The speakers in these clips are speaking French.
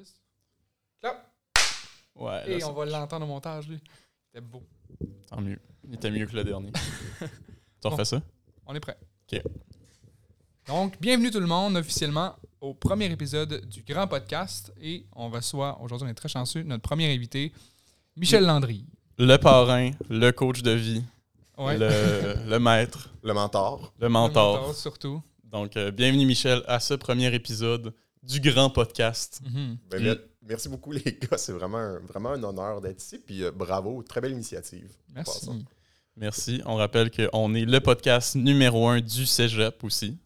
10. Clap! Ouais, là, Et on va l'entendre au montage, lui. C'était beau. tant mieux. Il était mieux que le dernier. tu refais Bon. ça? On est prêt. OK. Donc, bienvenue tout le monde officiellement au premier épisode du grand podcast. Et on reçoit, aujourd'hui, on est très chanceux, notre premier invité, Michel Landry. Le parrain, le coach de vie, Ouais. le, le maître, Le mentor. le mentor. Le mentor, surtout. Donc, euh, bienvenue, Michel, à ce premier épisode du grand podcast. Mhm. Ben, mer- Merci beaucoup, les gars. C'est vraiment un, vraiment un honneur d'être ici. Puis euh, bravo, très belle initiative. Merci. Merci. On rappelle qu'on est le podcast numéro un du cégep aussi,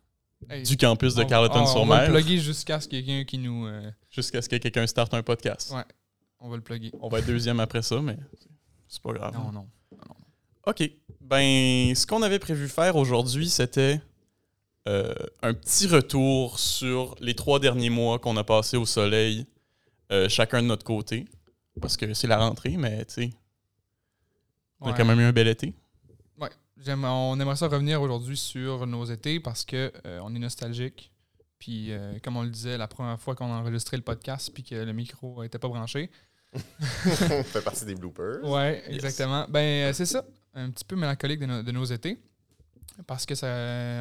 Hey, du campus de on- On va Carleton-sur-Mer, le plugger jusqu'à ce qu'il y ait quelqu'un qui nous. euh, jusqu'à ce que quelqu'un starte un podcast. Ouais. on va le plugger. On va être deuxième après ça, mais c'est pas grave. Non, non. OK. Ben, ce qu'on avait prévu faire aujourd'hui, c'était euh, un petit retour sur les trois derniers mois qu'on a passés au soleil, euh, chacun de notre côté. Parce que c'est la rentrée, mais tu sais, on a quand même eu un bel été. Ouais. J'aime- on aimerait ça revenir aujourd'hui sur nos étés parce que euh, on est nostalgique. Puis, euh, comme on le disait, la première fois qu'on a enregistré le podcast puis que le micro n'était pas branché. Ça fait partie des bloopers. Ouais, exactement. Ben, euh, c'est ça. Un petit peu mélancolique de nos étés. Parce que ça,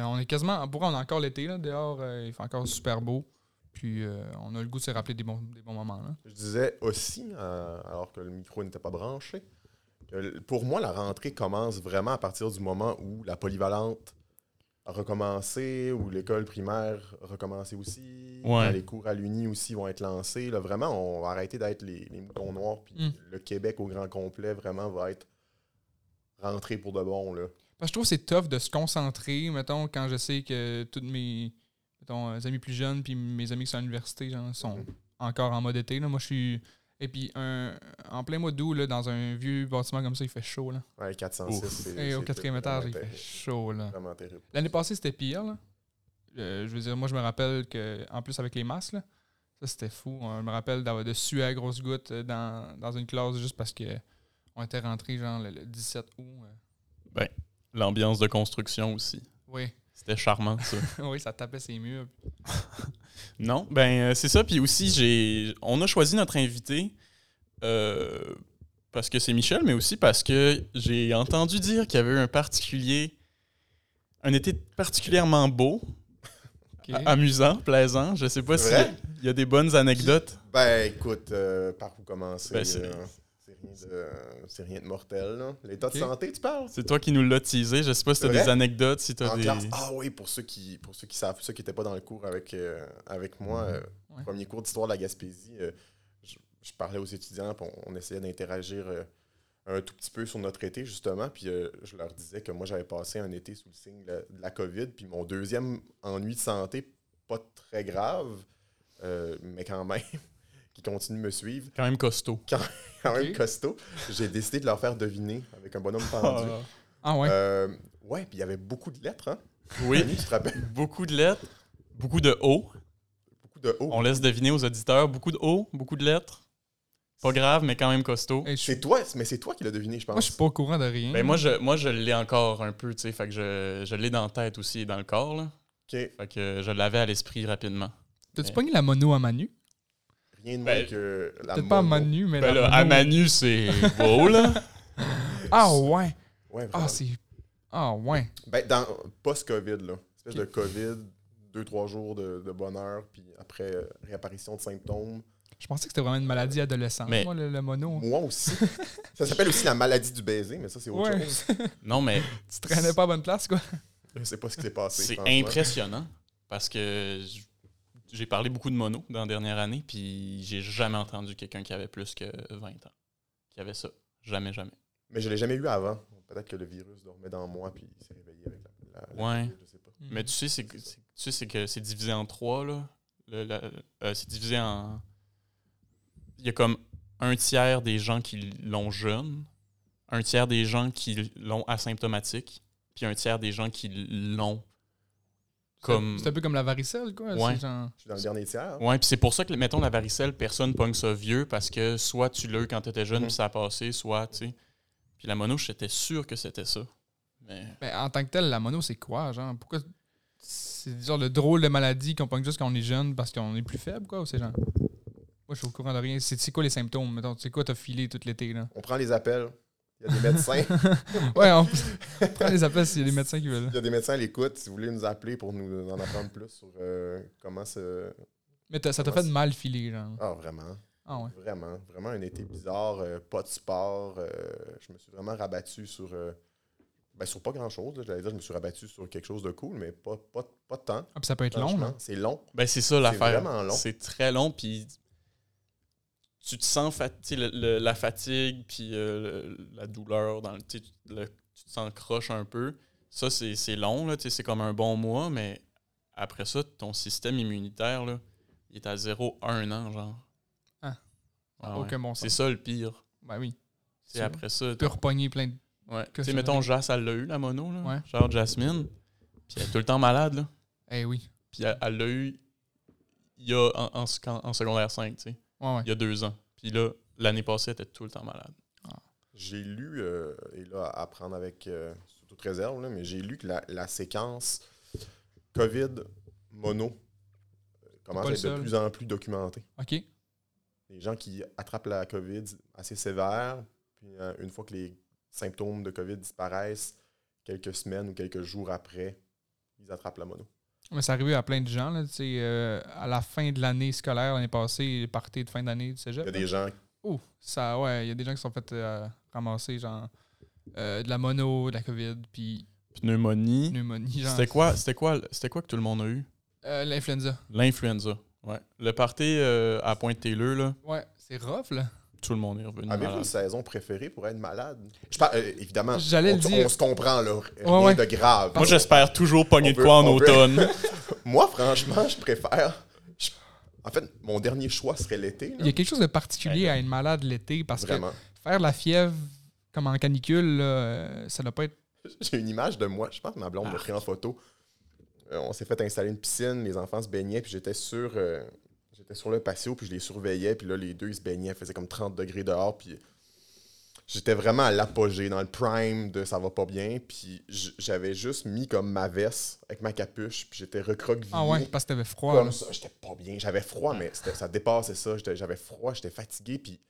on est quasiment. Pour on a encore l'été, là. Dehors, euh, il fait encore super beau. Puis, euh, on a le goût de se rappeler des bons, des bons moments, là. Je disais aussi, euh, alors que le micro n'était pas branché, que pour moi, la rentrée commence vraiment à partir du moment où la polyvalente a recommencé, où l'école primaire a recommencé aussi, Ouais. les cours à l'Uni aussi vont être lancés. Là, vraiment, on va arrêter d'être les, les moutons noirs, puis Mm. le Québec au grand complet vraiment va être rentré pour de bon. Là. Parce que je trouve que c'est tough de se concentrer, mettons, quand je sais que tous mes mettons, euh, amis plus jeunes puis mes amis qui sont à l'université genre, sont encore en mode été. Là. Moi, je suis. Et puis, un, en plein mois d'août, là, dans un vieux bâtiment comme ça, il fait chaud. Là. Ouais, 406, Ouf. c'est- Et au quatrième étage, il fait chaud. là. L'année passée, c'était pire. Là. Euh, je veux dire, moi, je me rappelle que, en plus, avec les masques, là, ça, c'était fou. Je me rappelle d'avoir de suer à grosses gouttes euh, dans, dans une classe juste parce que on était rentré genre le, le 17 août. euh. L'ambiance de construction aussi. Oui. C'était charmant, ça. oui, ça tapait ses murs. non, ben euh, c'est ça. Puis aussi, j'ai, on a choisi notre invité euh, parce que c'est Michel, mais aussi parce que j'ai entendu dire qu'il y avait eu un particulier, un été particulièrement beau, amusant, plaisant. Je sais pas C'est s'il vrai? y a des bonnes anecdotes. Ben écoute, euh, par où commencer? Ben, euh, c'est rien, de, c'est rien de mortel. là. L'état de santé, tu parles? C'est toi qui nous l'as teasé. Je sais pas si tu as des anecdotes, si tu as En des. classe. Ah oui, pour ceux qui pour ceux qui savent, ceux qui n'étaient pas dans le cours avec, euh, avec moi, euh, Ouais. premier cours d'histoire de la Gaspésie, euh, je, je parlais aux étudiants, on, on essayait d'interagir euh, un tout petit peu sur notre été, justement, puis euh, je leur disais que moi, j'avais passé un été sous le signe de la, de la COVID, puis mon deuxième ennui de santé, pas très grave, euh, mais quand même, qui continue de me suivre, Quand même costaud. quand même costaud, j'ai décidé de leur faire deviner avec un bonhomme pendu. Ah ouais? Euh, ouais, puis il y avait beaucoup de lettres, hein? Oui, Annie, tu te rappelles? beaucoup de lettres, beaucoup de O. Beaucoup de O. On laisse deviner aux auditeurs beaucoup de O, beaucoup de lettres. Pas grave, mais quand même costaud. Hey, C'est toi, mais c'est toi qui l'as deviné, je pense. moi, je suis pas au courant de rien. Ben moi je, moi, je l'ai encore un peu, tu sais. Fait que je, je l'ai dans la tête aussi et dans le corps, là. Ok, Fait que je l'avais à l'esprit rapidement. T'as-tu mais- pogné la mono à Manu? Rien de Ben, moins que la Peut-être pas à. Manu, mais Ben la là, mono. à Manu, c'est beau, là. Ah ouais. Ouais. Ah, c'est. Ah ouais. Ben, dans post-COVID, là. Espèce de COVID, deux, trois jours de, de bonheur, puis après, euh, réapparition de symptômes. Je pensais que c'était vraiment une maladie adolescente, Mais- moi, le, le mono. Moi aussi. ça s'appelle aussi la maladie du baiser, mais ça, c'est autre Ouais. chose. Non, mais Tu traînais pas à bonne place, quoi? Je sais pas ce qui s'est passé. c'est impressionnant parce que j'ai parlé beaucoup de mono dans la dernière année, puis j'ai jamais entendu quelqu'un qui avait plus que 20 ans qui avait ça. Jamais, jamais. Mais je l'ai jamais eu avant. Peut-être que le virus dormait dans moi, puis il s'est réveillé avec la. la- Ouais. Je sais pas. Mais tu sais, c'est que, c'est- tu sais, divisé en trois, là. Euh, c'est divisé en. Il y a comme un tiers des gens qui l'ont jeune, un tiers des gens qui l'ont asymptomatique, puis un tiers des gens qui l'ont comme. C'est un peu comme la varicelle, quoi. Ouais. C'est genre- Je suis dans le dernier tiers. Ouais, puis c'est pour ça que, mettons, la varicelle, personne pogne ça vieux parce que soit tu l'as eu quand t'étais jeune, Mhm. puis ça a passé, soit, tu sais. Puis la mono, j'étais sûr que c'était ça. Mais. Ben, en tant que tel, la mono, c'est quoi, genre? Pourquoi. C'est genre le drôle de maladie qu'on pogne juste quand on est jeune parce qu'on est plus faible, quoi, ou c'est genre. Moi, je suis au courant de rien. C'est c'est quoi les symptômes? Mettons, c'est quoi t'as filé tout l'été, là? On prend les appels. Il y a des médecins. ouais, on prend les appels s'il y a des médecins qui veulent. Il y a des médecins à l'écoute. Si vous voulez nous appeler pour nous en apprendre plus sur euh, comment se. Mais ça t'a fait de mal filer, genre. Ah, vraiment. Ah ouais. Vraiment. Vraiment un été bizarre. euh, pas de sport. euh, je me suis vraiment rabattu sur. euh, ben, sur pas grand chose. J'allais dire, je me suis rabattu sur quelque chose de cool, mais pas, pas, pas de temps. Ah, puis ça peut être long, là. C'est long. Ben, c'est ça l'affaire. vraiment long. C'est très long, puis tu te sens fat- le- le- la fatigue, puis euh, la douleur, dans le, tu sais, le- tu te sens croche un peu. Ça, c'est long, là, c'est comme un bon mois, mais après ça, ton système immunitaire, là, il est à 0, 1 an, genre. Ah. Ah Aucun bon C'est ça le pire. Ben oui. C'est après ça. Tu peux repogner plein de. Ouais. Tu sais, mettons. Jas, elle l'a eu, la mono, là. Ouais. Genre Jasmine. Puis elle est tout le temps malade, là. Eh oui. Puis elle l'a eu il y a en- en secondaire 5, tu sais. Ouais, ouais. Il y a deux ans. Puis là, l'année passée, elle était tout le temps malade. J'ai lu, euh, et là, à prendre avec euh, sous toute réserve, là, mais j'ai lu que la, la séquence COVID mono euh, commence à être de plus en plus documentée. OK. Les gens qui attrapent la COVID assez sévère, puis euh, une fois que les symptômes de COVID disparaissent, quelques semaines ou quelques jours après, ils attrapent la mono. Mais c'est arrivé à plein de gens, là. Tu sais, euh, à la fin de l'année scolaire, l'année passée, les parties de fin d'année du cégep. Il y a des gens Oh, ça, ouais, il y a des gens qui se sont fait euh, ramasser, genre, euh, de la mono, de la COVID, puis Pneumonie. pneumonie, genre. C'était quoi, c'était quoi, c'était quoi que tout le monde a eu? Euh, L'influenza. L'influenza. Ouais. Le party euh, à Pointe-Taylor, là, Ouais, c'est rough, là. Tout le monde est revenu Avez-vous une saison préférée pour être malade? Je parle, euh, évidemment, J'allais on, le dire. on se comprend, là. Rien ouais. de grave. Moi, j'espère toujours pogner de veut- quoi en on veut- automne. Moi, franchement, je préfère. je- En fait, mon dernier choix serait l'été. là. Il y a quelque chose de particulier à être malade l'été parce Vraiment. que faire la fièvre comme en canicule, là, euh, ça doit pas être. J'ai une image de moi. Je pense que ma blonde m'a pris en photo. Euh, on s'est fait installer une piscine, les enfants se baignaient, puis j'étais sur, euh, j'étais sur le patio, puis je les surveillais, puis là, les deux, ils se baignaient, il faisait comme 30 degrés dehors, puis j'étais vraiment à l'apogée, dans le prime de ça va pas bien, puis j'avais juste mis comme ma veste avec ma capuche, puis j'étais recroquevillé. Ah ouais, parce que t'avais froid. comme là. ça. J'étais pas bien. J'avais froid, mais ça dépassait ça. J'avais froid, j'étais fatigué, puis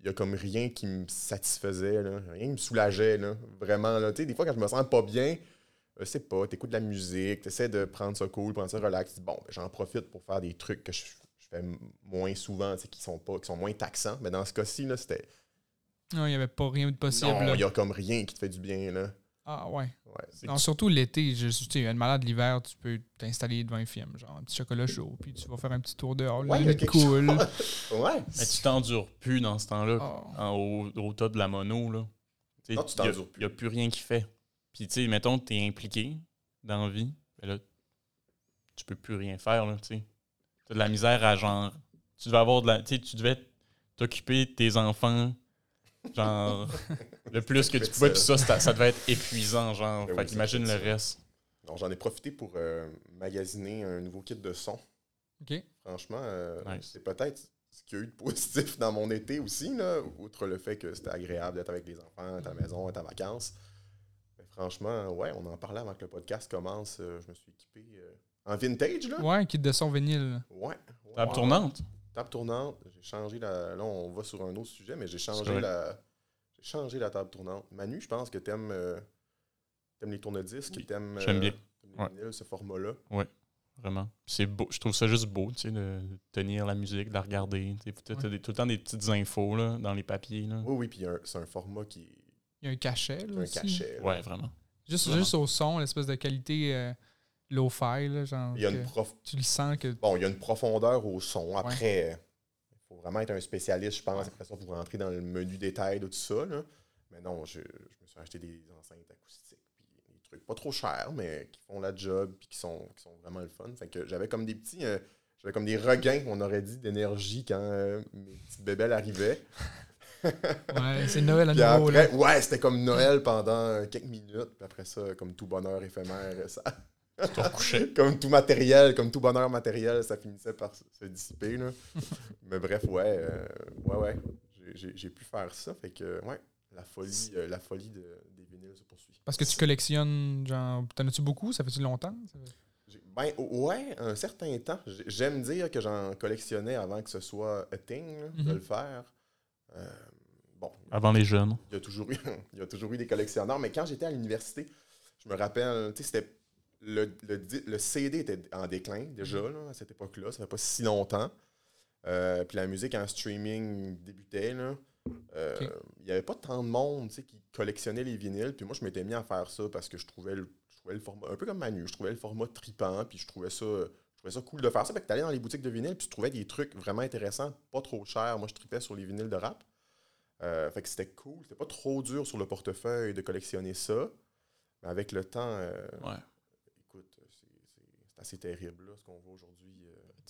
il y a comme rien qui me satisfaisait, là. rien qui me soulageait. Là. Vraiment, là. Tu sais, des fois, quand je me sens pas bien, je sais pas, t'écoutes de la musique, t'essaies de prendre ça cool, prendre ça relax. Bon, ben, j'en profite pour faire des trucs que je, je fais moins souvent, qui sont, pas, qui sont moins taxants. Mais dans ce cas-ci, là, c'était. Non, il n'y avait pas rien de possible. Non, là. il y a comme rien qui te fait du bien, là. Ah ouais. Non, surtout l'été, je tu sais, une malade l'hiver, tu peux t'installer devant un film, genre un petit chocolat chaud, puis tu vas faire un petit tour dehors, Ouais, le il cool. ouais. Mais tu t'endures plus dans ce temps-là, Ah. en- au, au tas de la mono. Là. Non, tu t'endures plus. y a plus rien qui fait. Puis, tu sais, mettons que tu es impliqué dans la vie, ben là, tu peux plus rien faire. Tu sais. As de la misère à genre. Tu devais avoir de la. Tu sais, tu devais t'occuper de tes enfants. Genre, le plus que tu pouvais, puis ça, ça, ça devait être épuisant, genre. Ben fait oui, qu'imagine le reste. Non, j'en ai profité pour euh, magasiner un nouveau kit de son. OK. Franchement, euh, Nice. c'est peut-être ce qu'il y a eu de positif dans mon été aussi, là, outre le fait que c'était agréable d'être avec les enfants, être à la maison, être en vacances. Mais franchement, ouais, on en parlait avant que le podcast commence. euh, je me suis équipé euh, en vintage, là? Ouais, kit de son vinyle. Ouais. ouais. Table tournante. Table tournante. J'ai changé la. Là, on va sur un autre sujet, mais j'ai changé la. J'ai changé la table tournante. Manu, je pense que t'aimes euh, t'aimes les tourne-disques, Oui, t'aimes j'aime bien. les Ouais. vinyles, ce format-là. Vraiment. Puis C'est beau. Je trouve ça juste beau, tu sais, de, tenir la musique, de la regarder. Tu as Ouais. tout le temps des petites infos là, dans les papiers. Là. Oui, oui, puis c'est un format qui Il y a un cachet, là, un aussi. cachet. là. Ouais, vraiment. Juste, Vraiment. juste au son, l'espèce de qualité euh, low-fi, là, genre. Il y a une prof... Tu le sens que. Bon, il y a une profondeur au son. Après, il faut vraiment être un spécialiste, je pense, après ça, pour rentrer dans le menu détail de tout ça. là. Mais non, je, je me suis acheté des enceintes acoustiques, puis des trucs pas trop chers, mais qui font la job, puis qui sont, qui sont vraiment le fun. Fait que j'avais comme des petits... euh, j'avais comme des regains, on aurait dit, d'énergie quand euh, mes petites bébelles arrivaient. Ouais, c'est Noël à nouveau, là. après, ouais, c'était comme Noël pendant euh, quelques minutes. Puis après ça, comme tout bonheur éphémère, ça. comme tout matériel, comme tout bonheur matériel, ça finissait par se, dissiper. Là. Mais bref, ouais, euh, ouais, ouais. J'ai- pu faire ça. Fait que, ouais, la folie, euh, la folie de- des vinyles se poursuit. Parce que tu collectionnes, genre. T'en as-tu beaucoup? Ça fait-tu longtemps? Ça fait- J'ai- Ben, ouais, un certain temps. J'aime dire que j'en collectionnais avant que ce soit a thing là, de Mhm. le faire. Euh, bon, Avant les jeunes. il y, a toujours eu, il y a toujours eu des collectionneurs, mais quand j'étais à l'université, je me rappelle, tu sais, c'était. Le, le le CD était en déclin déjà là, à cette époque-là, ça fait pas si longtemps. Euh, puis la musique en streaming débutait. là. Euh. Il n'y avait pas tant de monde qui collectionnait les vinyles. Puis moi, je m'étais mis à faire ça parce que je trouvais le, je trouvais le format, un peu comme Manu, je trouvais le format tripant. Puis je trouvais ça, je trouvais ça cool de faire ça. Fait que tu allais dans les boutiques de vinyles, puis tu trouvais des trucs vraiment intéressants, pas trop chers. Moi, je tripais sur les vinyles de rap. Euh, fait que c'était cool. C'était pas trop dur sur le portefeuille de collectionner ça. Mais avec le temps, Ouais. écoute, c'est- c'est c'est assez terrible là, ce qu'on voit aujourd'hui.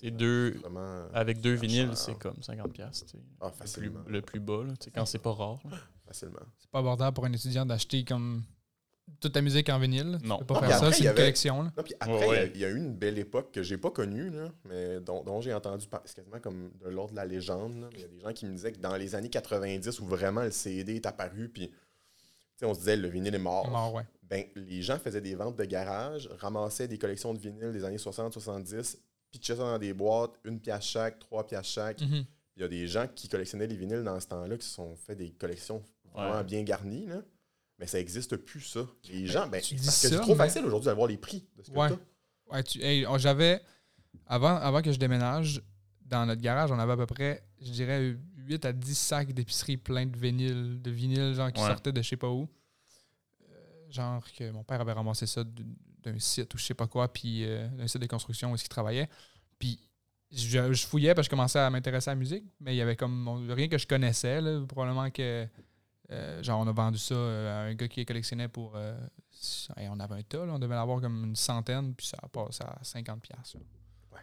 euh, deux. vraiment Avec deux vinyles, c'est comme 50$. piastres, tu sais. Ah, le, plus, facilement. le plus bas, là, quand c'est pas rare. là. facilement. C'est pas abordable pour un étudiant d'acheter comme toute ta musique en vinyle. Non. Tu peux pas faire ça, après, c'est il y une avait- collection. Là. Non, puis après, Ouais, ouais. il y a- eu une belle époque que j'ai pas connue, là, mais dont, dont j'ai entendu parler. C'est quasiment comme de l'ordre de la légende. là, mais Il y a des gens qui me disaient que dans les années 90, où vraiment le CD est apparu, puis on se disait le vinyle est mort. Mort, ouais. Ben, les gens faisaient des ventes de garage, ramassaient des collections de vinyles des années 60-70, pitchaient ça dans des boîtes, une pièce chaque, trois pièces chaque. Mhm. Il y a des gens qui collectionnaient les vinyles dans ce temps-là, qui se sont fait des collections vraiment Ouais. bien garnies. Là. Mais ça n'existe plus, ça. Les gens, ben, tu parce que c'est trop mais- facile aujourd'hui d'avoir les prix de ce que Ouais. t'as. Ouais, tu- hey, j'avais. Avant, avant que je déménage, dans notre garage, on avait à peu près, je dirais, 8 à 10 sacs d'épicerie pleins de vinyles, de vinyles, genre qui sortaient de je sais pas où. Genre que mon père avait ramassé ça d'un site ou je sais pas quoi, puis euh, d'un site de construction où il travaillait. Puis je, je fouillais parce que je commençais à m'intéresser à la musique, mais il y avait comme rien que je connaissais. là. probablement que. euh, genre, on a vendu ça euh, à un gars qui les collectionnait pour. euh, hey, on avait un tas, là, on devait en avoir comme une centaine, puis ça a passé à 50$. piastres, là.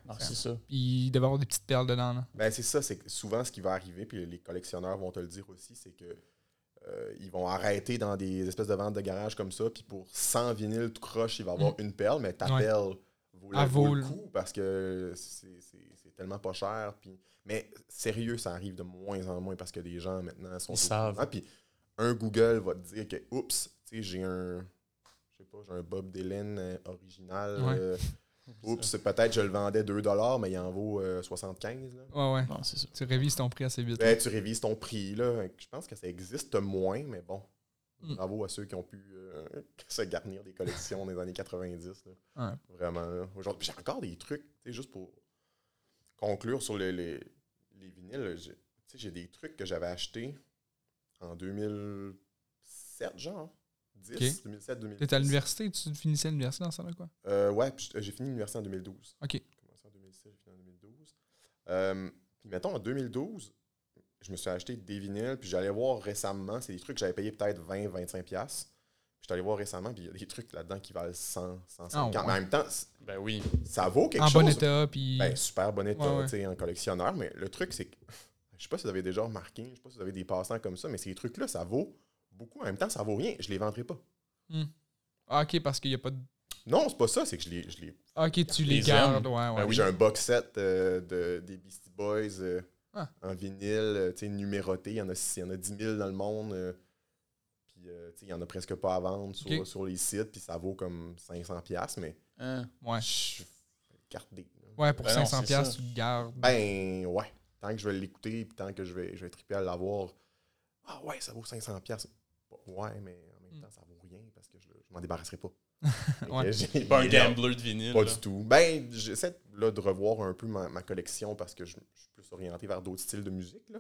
Ah, c'est ça. Puis il devait avoir des petites perles dedans. Là. Ben, c'est ça, c'est que souvent ce qui va arriver, puis les collectionneurs vont te le dire aussi, c'est que euh, ils vont arrêter dans des espèces de ventes de garage comme ça, puis pour 100 vinyles tout croche, il va avoir une perle, mais ta Mm. Ouais. perle vaut, le- Elle vaut le coup parce que c'est tellement pas cher. Puis... Mais sérieux, ça arrive de moins en moins parce que les gens maintenant sont Ils savent. Puis un Google va te dire que, oups, tu sais, j'ai un, je sais pas, j'ai un Bob Dylan euh, original. Ouais. euh, oups, peut-être je le vendais 2$, mais il en vaut euh, 75$. Là. Ouais, ouais. Non, c'est ça. Tu révises ton prix assez vite. Ben, tu révises ton prix. Là. Je pense que ça existe moins, mais bon. Mm. Bravo à ceux qui ont pu euh, se garnir des collections des années 90. là. Ouais. Vraiment. là. Aujourd'hui, j'ai encore des trucs, tu sais, juste pour conclure sur le- les, les vinyles. j'ai- tu sais, J'ai des trucs que j'avais achetés en 2007, genre. 10, Ok. 2007, 2010. T'étais à l'université, tu finissais l'université dans ça, là, quoi? Euh, ouais, puis j'ai fini l'université en 2012. Ok. J'ai commencé en 2007, j'ai fini en 2012. Euh, puis mettons, en 2012, je me suis acheté des vinyles, puis j'allais voir récemment, c'est des trucs que j'avais payé peut-être 20-25$. piastres. Puis j'étais allé voir récemment, puis il y a des trucs là-dedans qui valent 100, 150. Ah, ouais. Mais en même temps, Ben oui. ça vaut quelque En chose. bon état, puis. Ben, super bon état, Ouais, ouais. tu sais, en collectionneur. Mais le truc, c'est que, je sais pas si vous avez déjà remarqué, je sais pas si vous avez des passants comme ça, mais ces trucs-là, ça vaut beaucoup. En même temps, ça vaut rien. Je les vendrai pas. Ah, ok, parce qu'il n'y a pas de. Non, c'est pas ça, c'est que je les, je les Ah, ok, tu les les gardes. Ouais, ouais. Ben oui. J'ai un box set euh, de, des Beastie Boys euh, Ah. en vinyle, euh, tu sais, numéroté. Il y, en a, il y en a 10 000 dans le monde. euh, puis, euh, tu sais, il y en a presque pas à vendre sur, sur les sites. Puis ça vaut comme 500$, piastres, mais Hein? Ouais. je carte D. là. Ouais, pour Ben non, 500$, c'est piastres, ça. tu le gardes. Ben, ouais. Tant que je vais l'écouter, puis tant que je vais, je vais triper à l'avoir. Ah ouais, ça vaut 500$. Ouais, mais en même Mm. temps, ça vaut rien parce que je, je m'en débarrasserai pas. Ouais. J'ai- Pas un gambler de vinyle. Pas là. du tout. Ben, j'essaie là, de revoir un peu ma, ma collection parce que je, je suis plus orienté vers d'autres styles de musique. Là.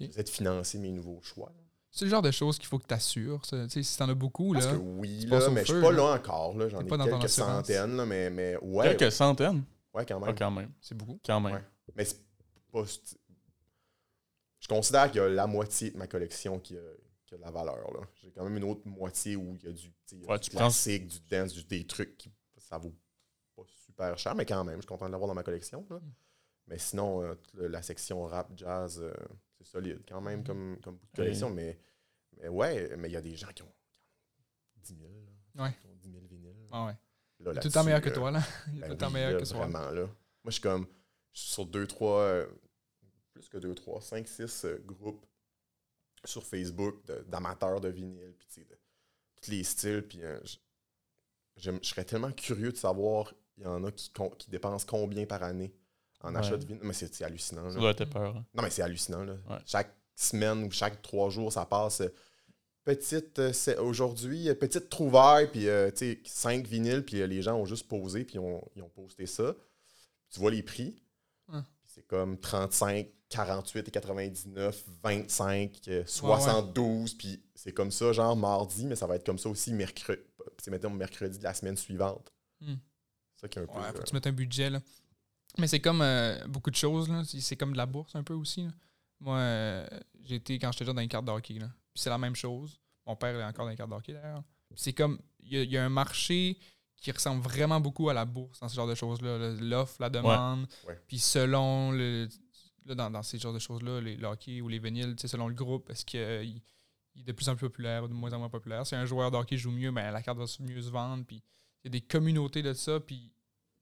J'essaie de financer mes nouveaux choix. là. C'est le genre de choses qu'il faut que tu assures. Tu sais, si t'en as beaucoup, Parce là. que oui, là, mais je suis pas là. là encore. là. J'en T'es ai pas dans ton quelques centaines, là, mais, mais ouais, Quelques centaines? ouais, quand Ah, même. quand même. C'est beaucoup. Quand même. Ouais. Mais c'est pas. Je considère qu'il y a la moitié de ma collection qui a, qui a de la valeur. là. J'ai quand même une autre moitié où il y a du, y a Ouais, du classique, du dance, du- des trucs qui ça vaut pas super cher, mais quand même, je suis content de l'avoir dans ma collection. là. Mm. Mais sinon, euh, la section rap, jazz, euh, c'est solide quand même Mm. comme, comme collection. Mais, mais ouais, mais il y a des gens qui ont, qui ont 10 000. là, Ouais. qui ont 10 000 vinyles. Ah ouais. Là, Tout le là-dessus, temps meilleur que euh, toi, là. Est ben tout oui, meilleur là, que toi. Vraiment, là. Moi, je suis comme. Je suis sur 2, 3. plus que 2, 3, 5, 6 groupes sur Facebook de- d'amateurs de, vinyle, puis tu sais, de tous les styles. Puis euh, je, serais tellement curieux de savoir il y en a qui, con- qui dépensent combien par année en Ouais. achat de vinyle? Mais c'est hallucinant. Ça là. doit être peur. hein. Non, mais c'est hallucinant. Là. Ouais. Chaque semaine ou chaque trois jours, ça passe. euh, Petite, euh, c'est- aujourd'hui, petite trouvaille, puis euh, tu sais, cinq vinyles, puis euh, les gens ont juste posé, puis ils ont, ils ont posté ça. Tu vois les prix? Ouais. Puis C'est comme 35, 48 et 99, 25, euh, 72, puis c'est comme ça, genre mardi, mais ça va être comme ça aussi mercredi. C'est mettons mercredi de la semaine suivante. C'est ça qui est un peu. Ouais, faut euh, que tu mettes un budget, là. Mais c'est comme euh, beaucoup de choses, là. C'est- comme de la bourse un peu aussi, là. Moi, euh, été, quand j'étais déjà dans les cartes de hockey, là. Puis c'est la même chose. Mon père est encore dans les cartes de hockey, d'ailleurs. C'est comme, il y, a- il y a un marché qui ressemble vraiment beaucoup à la bourse dans ce genre de choses-là. là. L'offre, la demande. Ouais. Puis selon le... là, dans, dans ces genres de choses-là, les le hockey ou les vinyles, selon le groupe, est-ce qu'il il est de plus en plus populaire ou de moins en moins populaire? Si un joueur de hockey joue mieux, ben, la carte va mieux se vendre. Puis il y a des communautés de ça, puis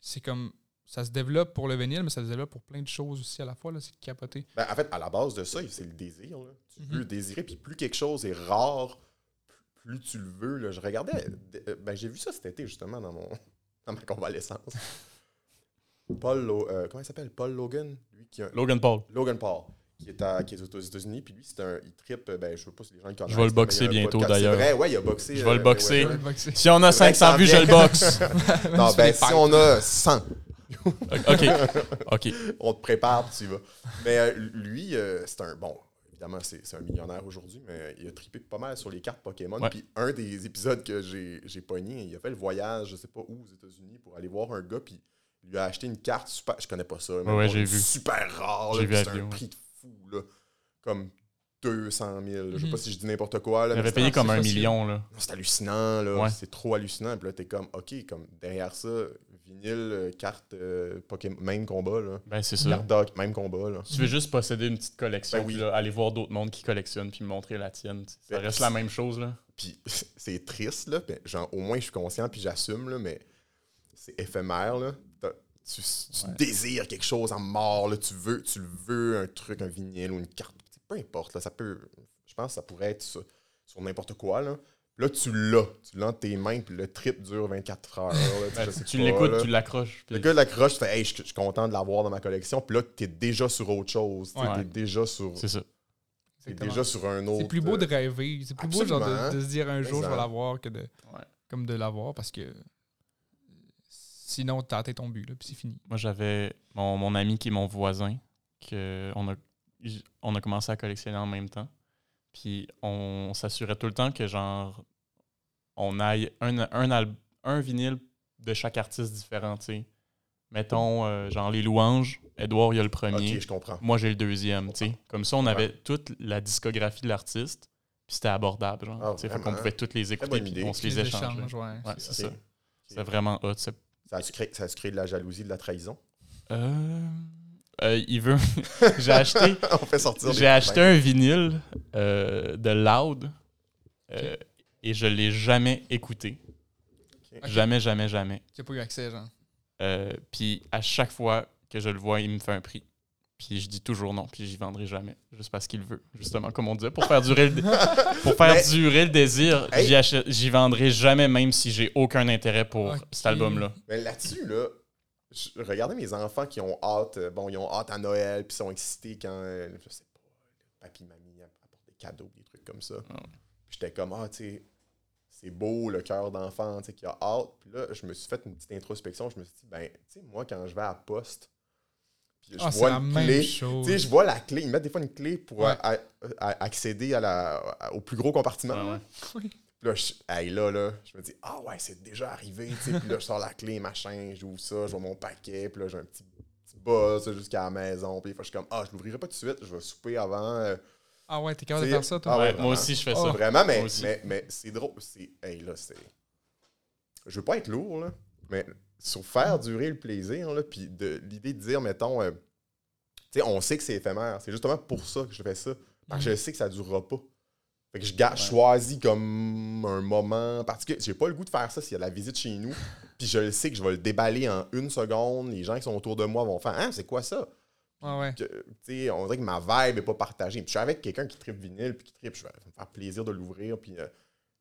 c'est comme ça se développe pour le vinyle, mais ça se développe pour plein de choses aussi à la fois. C'est capoté. Ben, en fait, à la base de ça, c'est le désir. là. Tu Mhm. veux désirer, puis plus quelque chose est rare, plus, plus tu le veux. là. Je regardais, euh, ben, j'ai vu ça cet été justement dans, mon, dans ma convalescence. Paul, Lo- euh, comment il s'appelle? Paul Logan? Lui qui a- Logan Paul. Logan Paul, qui est, à- qui est aux États-Unis, puis lui, c'est un, il trippe, euh, ben, je sais pas si les gens le connaissent. Je vais le mais boxer il y a un bientôt, podcast. d'ailleurs. C'est vrai, ouais, il a boxé. Je vais le euh, boxer. Si on a C'est vrai que 500 ça vues, je vient. le boxe. Non, ben, si on a 100, OK. OK. on te prépare, puis tu y vas. Mais euh, lui, euh, c'est un. Bon, évidemment, c'est c'est un millionnaire aujourd'hui, mais il a trippé pas mal sur les cartes Pokémon. Ouais. Puis un des épisodes que j'ai j'ai pogné, il a fait le voyage, je sais pas où, aux États-Unis, pour aller voir un gars, puis lui a acheté une carte super. Je connais pas ça, mais ouais, j'ai vu. Super rare, là, J'ai puis vu la c'est un prix de fou, là. Comme 200 000. là. Je sais Mhm. pas si je dis n'importe quoi. Là, Il avait payé comme un million, là. c'est hallucinant, là. Ouais. C'est trop hallucinant. Puis là, t'es comme, OK, comme derrière ça, vinyle, euh, carte, euh, Pokémon, même combat, là. Ben, c'est ça. Doc, même combat, là. Tu veux juste posséder une petite collection, Ben oui. puis là, aller voir d'autres mondes qui collectionnent, puis me montrer la tienne. Ça Ben, reste la même chose, là. Puis c'est triste, là. mais genre, au moins, je suis conscient, puis j'assume, là, mais éphémère, là. Tu, tu Ouais. désires quelque chose en mort, là. Tu veux, tu le veux, un truc, un vinyle ou une carte. Peu importe, là. Ça peut. Je pense que ça pourrait être sur, sur n'importe quoi, là. Là, tu l'as. Tu l'as entre tes mains, puis le trip dure 24 heures. là, tu Ben, tu l'écoutes, tu l'accroches. puis- Le gars de la croche, tu fais, hey, je je suis content de l'avoir dans ma collection. Puis là, t'es déjà sur autre chose. Tu Ouais. es déjà sur. C'est ça. T'es déjà sur un autre. C'est plus beau de euh, rêver. C'est plus beau genre, de, de se dire un jour je vais l'avoir que de, Ouais. comme de l'avoir parce que sinon t'as atteint ton but là, puis c'est fini. Moi, j'avais mon, mon ami qui est mon voisin, que on a, on a commencé à collectionner en même temps. Puis on s'assurait tout le temps que, genre, on aille un, un, al- un vinyle de chaque artiste différent, tu sais. Mettons, euh, genre, Les Louanges, Edouard, il y a le premier. Ok, je comprends. Moi, j'ai le deuxième, tu sais. Comme ça, on Ouais. avait toute la discographie de l'artiste, puis c'était abordable, genre. Ah, sais. fait qu'on pouvait toutes les écouter, puis on se les échangeait. ouais. C'est ça. C'est vraiment hot. Ça a-tu créé, ça créé de la jalousie, de la trahison? Euh, euh, il veut. j'ai acheté. On fait sortir J'ai acheté un vinyle euh, de Loud euh, et je l'ai jamais écouté. Ok. Jamais, jamais, jamais. J'ai pas eu accès, genre. Euh, puis à chaque fois que je le vois, il me fait un prix. Puis je dis toujours non, puis j'y vendrai jamais, juste parce qu'il veut, justement, comme on disait, pour faire durer le, pour faire Mais- durer le désir, Hey. j'y achète- j'y vendrai jamais, même si j'ai aucun intérêt pour cet album-là. Mais là-dessus, là, je- regardez mes enfants qui ont hâte, euh, bon, ils ont hâte à Noël, puis sont excités quand, euh, je sais pas, papy, mamie apportent des cadeaux, des trucs comme ça. Puis j'étais comme, ah, tu sais, c'est beau le cœur d'enfant, tu sais, qui a hâte. Puis là, je me suis fait une petite introspection, je me suis dit, ben, tu sais, moi, quand je vais à poste, je Ah, vois la une clé, chose. tu sais, je vois la clé, ils mettent des fois une clé pour Ouais. a- accéder à la, à- au plus gros compartiment. Ouais, ouais. Oui. Puis là, je, hey, là, là, je me dis, ah ouais, c'est déjà arrivé. tu sais. Puis là, je sors la clé, machin, j'ouvre ça, je vois mon paquet. Puis là, j'ai un petit, petit buzz jusqu'à la maison. Puis des fois, je suis comme, ah, je l'ouvrirai pas tout de suite, je vais souper avant. euh, Ah ouais, t'es capable de faire ça, toi? Ah ouais, Ouais, vraiment. moi aussi, je fais Oh. ça. Vraiment, mais, mais, mais c'est drôle. C'est, hey, là, c'est. Je veux pas être lourd, là, mais sur faire durer le plaisir, là, puis de l'idée de dire, mettons, euh, tu sais, on sait que c'est éphémère. C'est justement pour ça que je fais ça. Parce que je sais que ça durera pas. Fait que je garde, je Ouais. choisis comme un moment particulier. J'ai pas le goût de faire ça s'il y a de la visite chez nous. Puis je le sais que je vais le déballer en une seconde. Les gens qui sont autour de moi vont faire Ah, c'est quoi ça? Ah ouais. que, on dirait que ma vibe n'est pas partagée. Puis je suis avec quelqu'un qui tripe vinyle, puis qui tripe, je vais me faire plaisir de l'ouvrir, puis euh,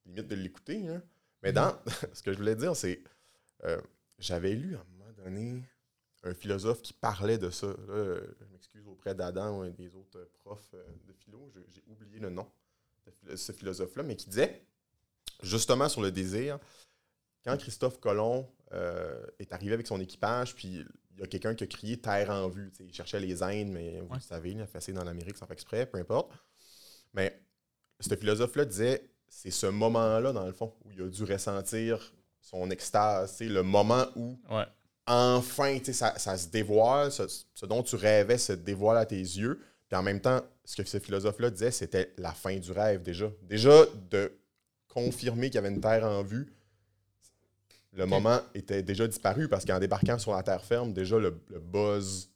limite de l'écouter. Mais dans ce que je voulais dire, c'est euh, j'avais lu à un moment donné, un philosophe qui parlait de ça. Là, je m'excuse auprès d'Adam ou un des autres euh, profs euh, de philo, j'ai oublié le nom de ce philosophe-là, mais qui disait, justement sur le désir, quand Christophe Colomb euh, est arrivé avec son équipage, puis il y a quelqu'un qui a crié Terre en vue. Il cherchait les Indes, mais vous Ouais. le savez, il a fait dans l'Amérique sans faire exprès, peu importe. Mais ce philosophe-là disait c'est ce moment-là, dans le fond, où il a dû ressentir son extase, le moment où Ouais. enfin, tu sais, ça, ça se dévoile, ce, ce dont tu rêvais se dévoile à tes yeux. Puis en même temps, ce que ce philosophe-là disait, c'était la fin du rêve déjà. Déjà, de confirmer qu'il y avait une terre en vue, le moment était déjà disparu parce qu'en débarquant sur la terre ferme, déjà le, le buzz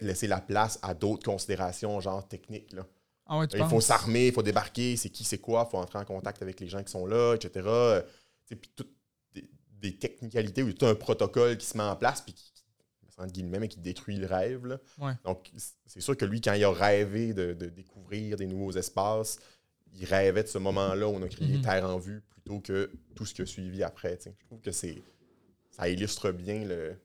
laisser la place à d'autres considérations, genre techniques. Là. Ah ouais, tu Il faut s'armer, il faut débarquer, c'est qui, c'est quoi, il faut entrer en contact avec les gens qui sont là, etc. Puis toutes des, des technicalités ou tout un protocole qui se met en place, puis qui, entre guillemets, mais qui détruit le rêve. là. Ouais. Donc, c'est sûr que lui, quand il a rêvé de, de découvrir des nouveaux espaces, il rêvait de ce moment-là où on a créé Mhm. Terre en vue plutôt que tout ce qui a suivi après. Je trouve que c'est ça illustre bien le.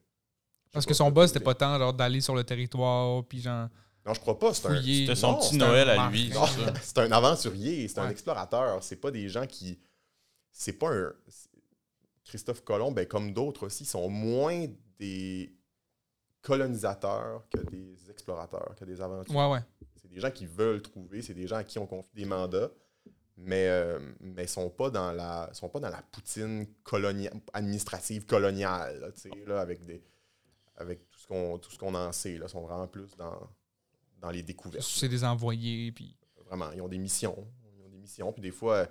Parce que son boss, c'était pas tant genre d'aller sur le territoire, puis genre Non, je crois pas. C'est un, fouiller. C'était son Non, petit c'est Noël un à lui. c'est un aventurier, c'est un explorateur. C'est pas des gens qui. C'est pas un. Christophe Colomb, ben, comme d'autres aussi, sont moins des colonisateurs que des explorateurs, que des aventuriers. Ouais, ouais. C'est des gens qui veulent trouver, c'est des gens à qui on confie des mandats, mais euh, mais sont pas dans la sont pas dans la poutine administrative coloniale, là, là, avec des avec tout ce qu'on tout ce qu'on en sait, là, sont vraiment plus dans dans les découvertes. C'est des envoyés, puis. Vraiment, ils ont des missions. Ils ont des missions. Puis des fois,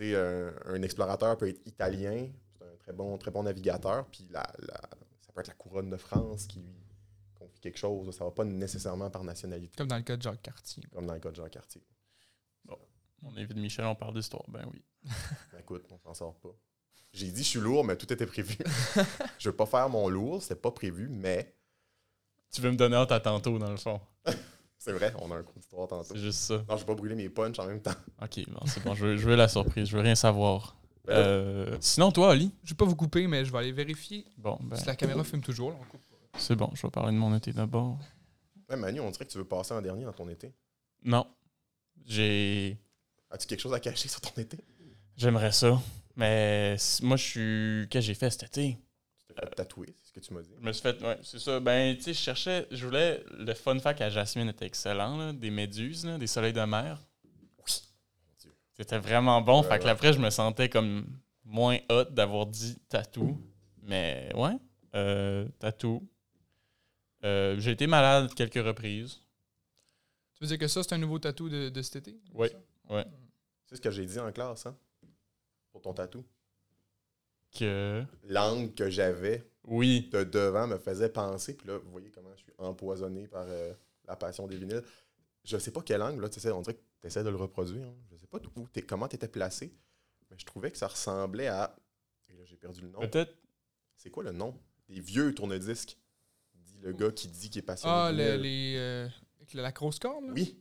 un, un explorateur peut être italien, c'est un très bon, très bon navigateur, puis la, la- ça peut être la couronne de France qui lui confie quelque chose. Ça va pas nécessairement par nationalité, Comme dans le cas de Jacques Cartier. comme dans le cas de Jean Cartier. On évite Michel, on parle d'histoire. Ben oui. Ben, écoute, on s'en sort pas. J'ai dit je suis lourd, mais tout était prévu. je veux pas faire mon lourd, c'était pas prévu, mais Tu veux me donner hâte à tantôt, dans le fond. C'est vrai, on a un coup d'histoire tantôt. C'est juste ça. Non, je vais pas brûler mes punchs en même temps. Ok, bon, c'est bon. Je veux, je veux la surprise. Je veux rien savoir. Ben, Euh, sinon, toi, Oli? Je vais pas vous couper, mais je vais aller vérifier Bon, ben, si la caméra filme toujours. là, on coupe. c'est bon. Je vais parler de mon été d'abord. ouais, Manu, on dirait que tu veux passer en dernier dans ton été. Non. J'ai... As-tu quelque chose à cacher sur ton été? J'aimerais ça. Mais moi, je suis... Qu'est-ce que j'ai fait cet été? Fait tatouer, c'est ce que tu m'as dit. Je me suis fait... Ouais, c'est ça. Ben, tu sais, je cherchais... Je voulais... Le fun fact à Jasmine était excellent, là. Des méduses, là, des soleils de mer. C'était vraiment bon. Ouais, fait que ouais. après, je me sentais comme moins hot d'avoir dit tatou. Mais ouais, euh, tatou. Euh, j'ai été malade quelques reprises. Tu veux dire que ça, c'est un nouveau tatou de, de cet été? Oui. Ça? C'est ce que j'ai dit en classe, hein? Pour ton tatou. Que... L'angle que j'avais Oui. de devant me faisait penser, puis là, vous voyez comment je suis empoisonné par euh, la passion des vinyles. Je sais pas quel angle, là, tu sais, on dirait que tu essaies de le reproduire. hein. Je sais pas où t'es- comment tu étais placé, mais je trouvais que ça ressemblait à. Et là, j'ai perdu le nom. Peut-être... C'est quoi le nom? Des vieux tourne-disques. Dit le gars qui dit qu'il est passionné. Ah, le- les. euh, avec la grosse corne, là? Oui,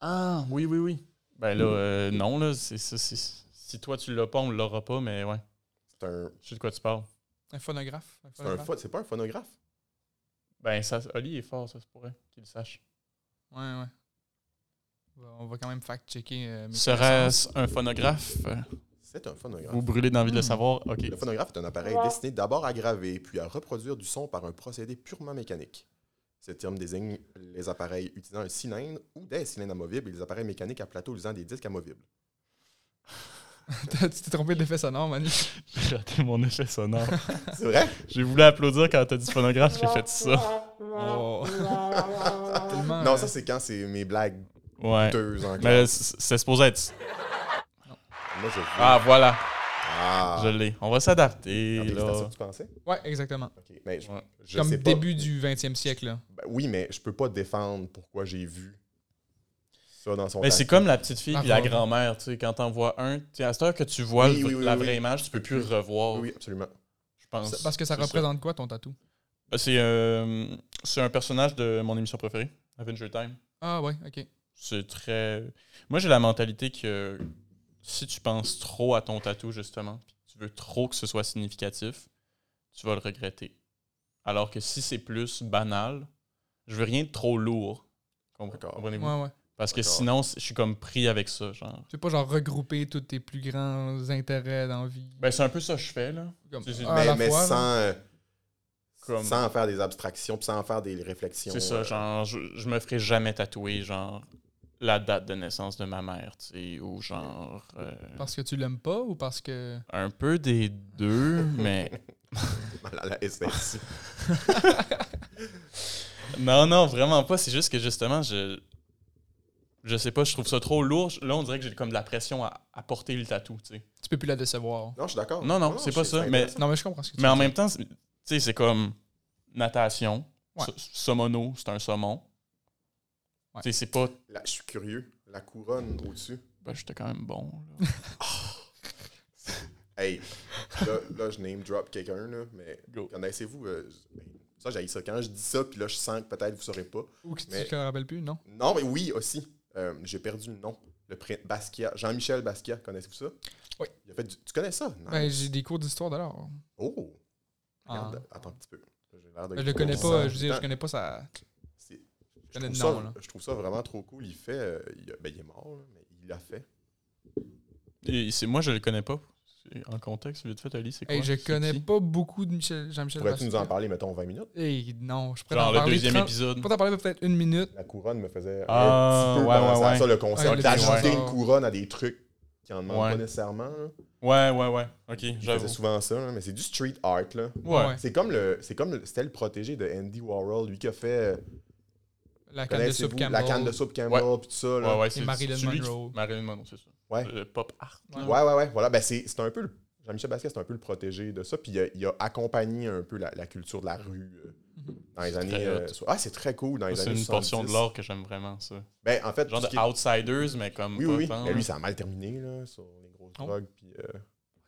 Ah, oui, oui, oui. Ben là, euh, non, là, c'est ça. Si toi, tu l'as pas, on l'aura pas, mais ouais. c'est un. Je sais de quoi tu parles. Un phonographe. C'est un phonographe. pho- c'est pas un phonographe? Ben, ça, Oli est fort, ça se pourrait qu'il le sache. Ouais, ouais. On va- On va quand même fact-checker. euh. Serait-ce un phonographe? C'est un phonographe. Vous brûlez d'envie de le Hmm. savoir? Ok. Le phonographe est un appareil destiné d'abord à graver, puis à reproduire du son par un procédé purement mécanique. Ce terme désigne les appareils utilisant un cylindre ou des cylindres amovibles et les appareils mécaniques à plateau utilisant des disques amovibles. T'as- tu t'es trompé d'effet sonore, Manu. J'ai raté mon effet sonore. C'est vrai? J'ai voulu applaudir quand t'as dit phonographe, j'ai fait ça. Oh. Tellement, Non, euh, ça c'est quand c'est mes blagues Ouais. douteuses en Mais c'est supposé être. Moi, je veux. Ah, voilà. Ah. Je l'ai. On va s'adapter, là. que tu pensais? Ouais, exactement. Ok, mais je, Ouais. je Comme sais pas. début du 20e siècle, là. Ben oui, mais je peux pas défendre pourquoi j'ai vu ça dans son Mais c'est comme la petite fille et la grand-mère, tu sais, quand t'en vois un, à cette heure que tu vois Oui, le- oui, oui, la oui. vraie image, tu peux plus revoir, Oui, absolument. je pense. Parce que ça représente quoi, ton tatou? Euh, C'est euh, c'est un personnage de mon émission préférée, Avenger Time. Ah, ouais, ok. C'est très. Moi, j'ai la mentalité que si tu penses trop à ton tatou, justement, puis tu veux trop que ce soit significatif, tu vas le regretter. Alors que si c'est plus banal, je veux rien de trop lourd. Comprenez-vous? Ouais, ouais. Parce que sinon, je suis comme pris avec ça. Genre. Tu pas genre regrouper tous tes plus grands intérêts dans la vie? Ben, c'est un peu ça que je fais, là. Comme, c'est- c'est- à mais la mais fois, sans, là. euh, Comme- sans faire des abstractions, puis sans faire des réflexions. C'est ça, euh, genre, je, je me ferai jamais tatouer, genre, la date de naissance de ma mère, tu sais, ou genre, euh, Parce que tu l'aimes pas ou parce que. un peu des deux, mais... mal à la SSI. Non, non, vraiment pas, c'est juste que justement, je... Je sais pas, je trouve ça trop lourd. Là, on dirait que j'ai comme de la pression à, à porter le tatou, tu sais. Tu peux plus la décevoir. Non, je suis d'accord. Non, non, c'est pas ça, mais-. Non, mais je comprends ce que tu Mais en même temps, c'est- tu sais, c'est comme natation, Ouais. so- somono, c'est un saumon. Ouais. Tu sais, c'est pas... Là, je suis curieux. La couronne au-dessus. Ben, j'étais quand même bon, là. Hey, là, là, je name drop quelqu'un, là, mais connaissez-vous. euh, ça, j'ai ça. Quand je dis ça, puis là, je sens que peut-être vous saurez pas. Ou que tu mais- te rappelles plus, non? Non, mais oui, aussi. Euh, j'ai perdu le nom. Le Basquiat. Jean-Michel Basquiat, connaissez-vous ça? Oui. Il a fait du- Tu connais ça? Ben, j'ai des cours d'histoire de l'art. Oh! Ah. Regarde, attends un petit peu. J'ai l'air de Ben, je le connais pas, je veux dire, je connais pas sa. je, connais trouve le nom, ça, là. je trouve ça vraiment trop cool. Il fait. euh, il, a- ben, il est mort, là, mais il l'a fait. Et c'est- moi, je le connais pas. En contexte, vite fait, Ali, c'est quoi? Hey, je connais qui? pas beaucoup de Michel, Jean-Michel Pourrais-tu nous en parler, mettons, 20 minutes? Hey, non, je pourrais Genre le parler deuxième 30 épisode. Je pourrais t'en parler peut-être une minute. La couronne me faisait Ah, un petit peu ouais, penser ouais, à ouais. ça, le concept Ouais, le d'ajouter une couronne à des trucs qui en demandent Ouais. pas nécessairement. là. Ouais, ouais, ouais. Ok, j'avoue. souvent ça, là, mais c'est du street art. Là. Ouais. Ouais. C'est comme le, c'est comme le- c'était le protégé de Andy Warhol, lui qui a fait euh, La canne de soupe Campbell. la canne de soupe Campbell puis tout ça. Là. Ouais, ouais, Et c'est Marilyn Monroe. Marilyn Monroe, c'est ça. Ouais. Le pop art. Ouais. Ouais, ouais, ouais. Voilà, ben c'est un peu le- Jean-Michel Basquiat, c'est un peu le protégé de ça. Puis il a, il a accompagné un peu la, la culture de la rue euh, Mhm. dans les années. très euh, ah, c'est très cool dans les Ça, C'est années une portion 70. de l'art que j'aime vraiment, ça. Ben, en fait, Genre de Outsiders, mais comme Oui, pas oui, tant, Mais lui, ça a mal terminé là, sur les grosses Oh. drogues. Puis, euh,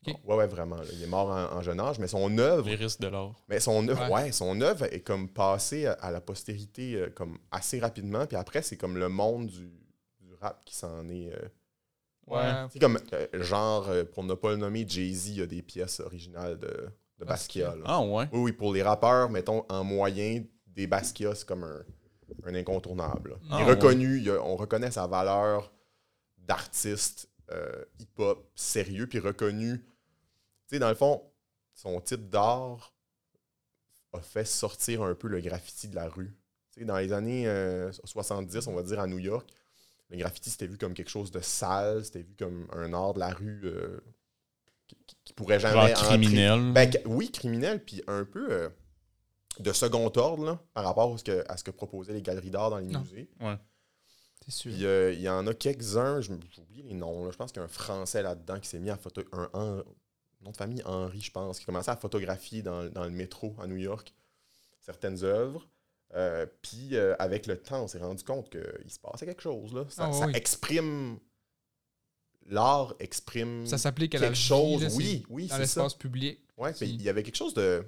bon, ouais, ouais, vraiment. là. Il est mort en, en jeune âge, mais son œuvre, Les risques de l'art. mais son œuvre, Ouais. ouais. son œuvre est comme passée à, à la postérité euh, comme assez rapidement. Puis après, c'est comme le monde du, du rap qui s'en est. Ouais. c'est comme euh, genre, euh, pour ne pas le nommer, Jay-Z il y a des pièces originales de, de Basquiat. Là. Ah ouais? Oui, oui, pour les rappeurs, mettons, en moyen, des Basquiat, c'est comme un, un incontournable. là. Ah, il est ouais. reconnu, il y a- on reconnaît sa valeur d'artiste euh, hip-hop sérieux, puis reconnu. Tu sais, dans le fond, son type d'art a fait sortir un peu le graffiti de la rue. Tu sais, dans les années euh, 70, on va dire, à New York, le graffiti, c'était vu comme quelque chose de sale, c'était vu comme un art de la rue euh, qui, pourrait jamais Genre criminel. ben, oui, criminel, puis un peu euh, de second ordre là, par rapport à ce, que, à ce que proposaient les galeries d'art dans les Non. musées. T'es sûr. Puis euh, il y en a quelques-uns, j'oublie les noms, là, je pense qu'il y a un Français là-dedans qui s'est mis à photo... Un, un- nom de famille Henri, je pense, qui commençait à photographier dans, dans le métro à New York certaines œuvres. Euh, puis euh, avec le temps, on s'est rendu compte qu'il se passait quelque chose. Là. Ça, Ah, ça oui. exprime... L'art exprime Ça s'applique à la quelque vie, chose. là, c'est oui, oui, dans c'est ça. l'espace public. Puis Si. il y avait quelque chose de.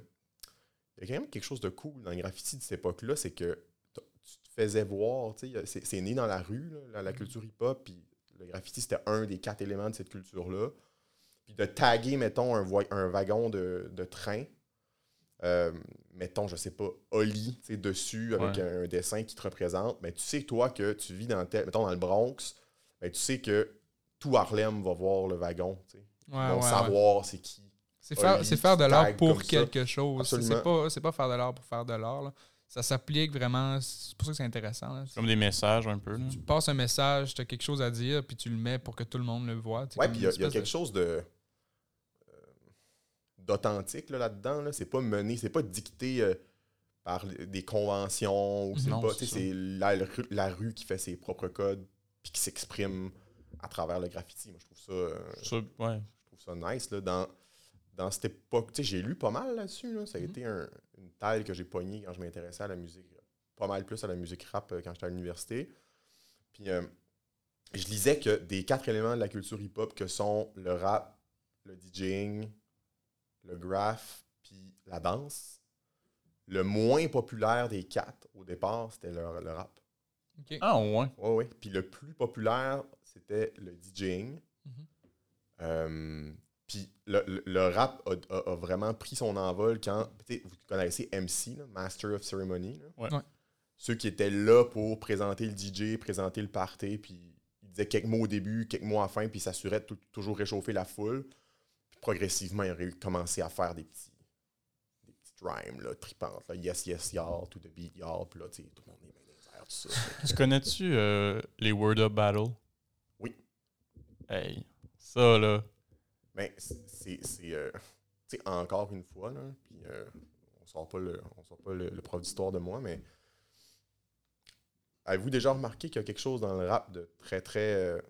Il y a quand même quelque chose de cool dans le graffiti de cette époque-là, c'est que tu te faisais voir, c'est- né dans la rue, là, la, la Mm. culture hip-hop, puis le graffiti, c'était un des quatre éléments de cette culture-là. Puis de taguer, mettons, un, wagon de, de train, euh, mettons, je sais pas, Oli, tu sais, dessus, avec Ouais. un, un dessin qui te représente, mais tu sais, toi, que tu vis dans, tel, mettons, dans le Bronx, ben, tu sais que tout Harlem va voir le wagon, tu sais. Ils Ouais, vont ouais, ouais. savoir c'est qui. C'est faire, Oli c'est faire de l'art pour ça. quelque chose. C'est Absolument. c'est pas, c'est pas faire de l'art pour faire de l'art. Ça s'applique vraiment. C'est pour ça que c'est intéressant. là. Comme des messages un peu. là. Tu passes un message, tu as quelque chose à dire, puis tu le mets pour que tout le monde le voit. Comme puis il y a, y quelque de- chose de d'authentique là, là-dedans. Là. C'est pas mené, c'est pas dicté euh, par des conventions ou c'est Non, pas. c'est la, rue- la rue qui fait ses propres codes puis qui s'exprime à travers le graffiti. Moi, je trouve ça, euh, Ça, ouais. je trouve ça nice. Là, dans, dans cette époque, tu sais, j'ai lu pas mal là-dessus. là. Ça a Mhm. été un- une taille que j'ai pognée quand je m'intéressais à la musique, pas mal plus à la musique rap euh, quand j'étais à l'université. Puis euh, je lisais que des quatre éléments de la culture hip-hop que sont le rap, le DJing, le graph, puis la danse, le moins populaire des quatre au départ, c'était le, le rap. Ok. Ah ouais. Ouais, ouais. Puis le plus populaire, c'était le DJing. Mhm. Euh, Puis le, le- le rap a, a- a vraiment pris son envol quand, vous connaissez MC, là, Master of Ceremony. là. Ouais. Ouais. Ceux qui étaient là pour présenter le DJ, présenter le party, puis ils disaient quelques mots au début, quelques mots à la fin, puis ils s'assuraient de tou- toujours réchauffer la foule. Progressivement, ils ont commencé à faire des petits, des petites rhymes là, tripantes. Là. Yes, yes, y'all, to the beat, y'all. Puis là, tu sais, tout le monde est bien dans tout ça. Tu connais-tu euh, les Word Up Battle? Oui. Hey, ça là. Mais c'est- euh, encore une fois, là, puis euh, on sort pas, le, on sort pas le, le prof d'histoire de moi, mais. Avez-vous déjà remarqué qu'il y a quelque chose dans le rap de très, très,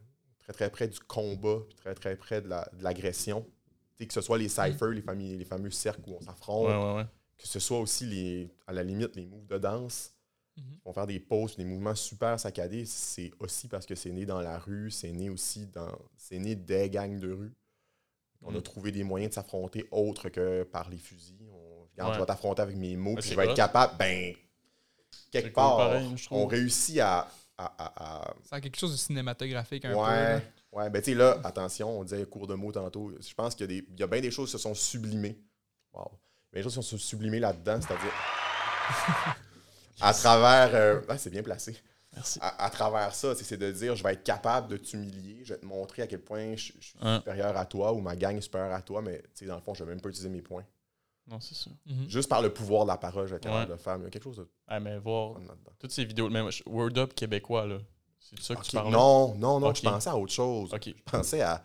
très, très près du combat, puis très, très près de la- de l'agression? Sais, que ce soit les cyphers, les, familles, les fameux cercles où on s'affronte, Ouais, ouais, ouais. que ce soit aussi, les, à la limite, les moves de danse, Mhm. qui vont faire des pauses, des mouvements super saccadés, c'est aussi parce que c'est né dans la rue, c'est né aussi dans. C'est né des gangs de rue. On a Mm. trouvé des moyens de s'affronter autres que par les fusils. On, regarde, Ouais. je vais t'affronter avec mes mots, puis je vais être capable, ben, quelque cool part, pareil, on réussit à. à, à- à- Ça a quelque chose de cinématographique un peu. là. Ouais, ben tu sais, là, attention, on disait cours de mots tantôt. Je pense qu'il y a, des, il y a bien des choses qui se sont sublimées. Wow. Il y a des choses qui se sont sublimées là-dedans, c'est-à-dire. à travers. euh, ah, c'est bien placé Merci. à, à travers ça, c'est de dire je vais être capable de t'humilier, je vais te montrer à quel point je, je suis Hein. supérieur à toi ou ma gang est supérieure à toi, mais tu sais, dans le fond, je vais même pas utiliser mes points. Non, c'est ça. Mhm. Juste par le pouvoir de la parole, je vais être capable Ouais. de le faire. Mais il y a quelque chose de Ah, mais voir toutes ces vidéos, même Word Up québécois, là. C'est de ça que tu parles? Non, non, non, Ok. je pensais à autre chose. Je pensais à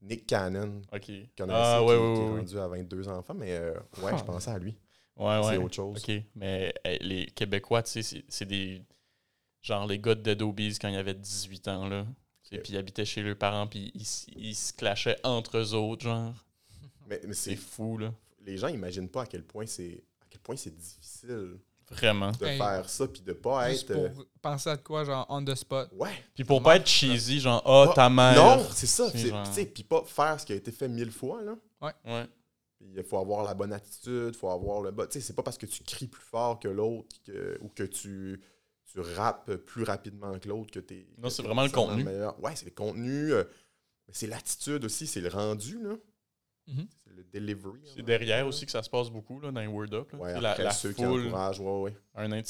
Nick Cannon, ok. qui, Ah, qui- ouais, qui ouais, est ouais. rendu à 22 enfants, mais euh, ouais, Ah. je pensais à lui. Ouais, C'est ouais. autre chose. Mais les Québécois, tu sais, c'est- c'est des. Genre les gars de Dead Obies quand ils avaient 18 ans, là. Puis ils habitaient chez leurs parents, puis ils, se clashaient entre eux autres, genre. Mais, mais C'est c'est fou, là. les gens n'imaginent pas à quel point c'est à quel point c'est difficile Vraiment. de Hey. faire ça puis de pas Juste être pour euh, penser à de quoi, genre on the spot. ouais Puis pour pas être cheesy, genre, ah, Pas- ta mère. Non, c'est ça. C'est genre- tu sais, Puis pas faire ce qui a été fait mille fois. Là. Ouais. Puis Il faut avoir la bonne attitude, il faut avoir le bon. Tu sais, c'est pas parce que tu cries plus fort que l'autre que- ou que tu, tu rappes plus rapidement que l'autre que t'es. Non, que c'est t'es vraiment le contenu. meilleur. Ouais, c'est le contenu. euh, mais c'est l'attitude aussi, c'est le rendu. là. Mhm. C'est le delivery. C'est hein, derrière là. aussi que ça se passe beaucoup, là, dans les Word Up. là. Ouais, la, la ceux foule, ouais, ouais. un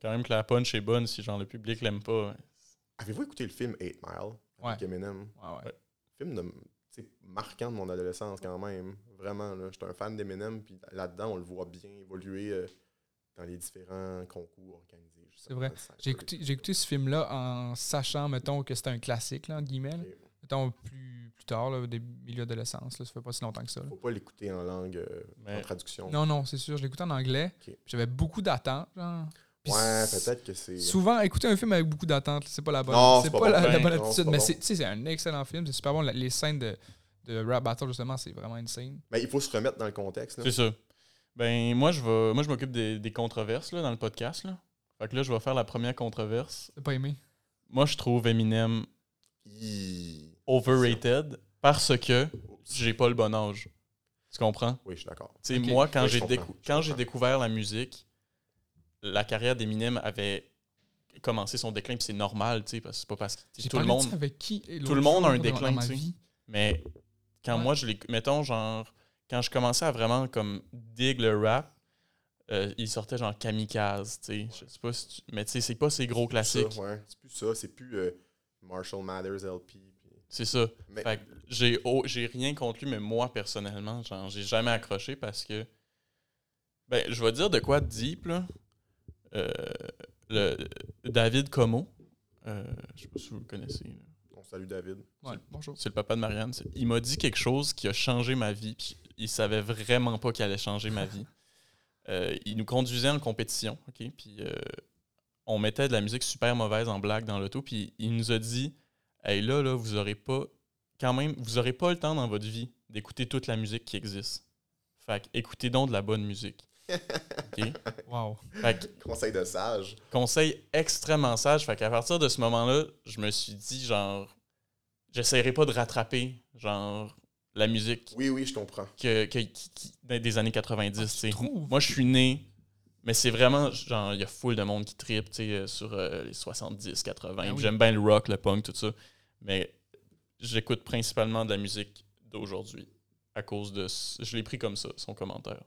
quand même que la punch est bonne si genre le public l'aime pas. Avez-vous écouté le film 8 Mile avec Eminem? Ouais, ouais. Ouais. film de, marquant de mon adolescence quand même. Vraiment, là. J'étais un fan d'Eminem, puis là-dedans, on le voit bien évoluer euh, dans les différents concours organisés. C'est vrai. J'ai écouté, ce film-là en sachant, mettons, que c'était un classique, là, entre guillemets. Mettons, plus tard, là, au début milieu d'adolescence. là, Ça fait pas si longtemps que ça. là. Faut pas l'écouter en langue, euh, Mais- en traduction. Non, non, c'est sûr. Je l'écoutais en anglais. J'avais beaucoup d'attentes. Ouais, peut-être que c'est. Souvent, écouter un film avec beaucoup d'attentes, c'est pas la bonne, c'est pas, pas la, bon. la bonne attitude. mais bon. c'est, un excellent film. C'est super bon. La- Les scènes de, de rap battle, justement, c'est vraiment insane. Mais il faut se remettre dans le contexte. C'est ça. Ben, moi, je vais, moi, je m'occupe des, des controverses là, dans le podcast. Là. Fait que là, je vais faire la première controverse. T'as pas aimé? Moi, je trouve Eminem overrated parce que j'ai pas le bon âge. Tu comprends? Oui, je suis d'accord. Tu sais, Ok. moi, quand Oui, j'ai décou- découvert la musique, la carrière d'Eminem avait commencé son déclin, puis c'est normal, tu sais, parce que c'est pas parce que tout le monde. ça avec qui tout le monde a un déclin, tu sais. Mais quand Ouais. moi, je l'ai. Mettons, genre, quand je commençais à vraiment comme dig le rap, euh, il sortait genre kamikaze, tu sais. Je sais pas si tu- Mais tu sais, c'est pas ces gros classiques. Ouais. C'est plus ça. C'est plus euh, Marshall Mathers LP. C'est ça. Mais, Fait que j'ai oh, j'ai rien contre lui, mais moi, personnellement, genre, j'ai jamais accroché parce que. Ben, je vais dire de quoi deep, là. Euh, le, David Como, euh, je sais pas si vous le connaissez. là. on salue David. Ouais, bonjour. C'est le papa de Marianne. Il m'a dit quelque chose qui a changé ma vie. Puis il savait vraiment pas qu'il allait changer ma vie. Euh, il nous conduisait en compétition, ok? Puis euh, on mettait de la musique super mauvaise en blague dans l'auto. Puis il nous a dit, hey là là, vous aurez pas, quand même, vous aurez pas le temps dans votre vie d'écouter toute la musique qui existe. Fait que écoutez donc de la bonne musique. Ok? Wow. Fait que Conseil de sage. conseil extrêmement sage. Fait qu'à partir de ce moment-là, je me suis dit, genre, j'essaierai pas de rattraper, genre, la musique Oui, oui, je comprends. que, que- qui- qui- des années 90. tu sais. trouves? Moi, je suis né, mais c'est vraiment, genre, il y a full de monde qui tripe, tu sais, euh, sur euh, les 70, 80. Ben oui. J'aime bien le rock, le punk, tout ça. Mais j'écoute principalement de la musique d'aujourd'hui. À cause de. ce- Je l'ai pris comme ça, son commentaire.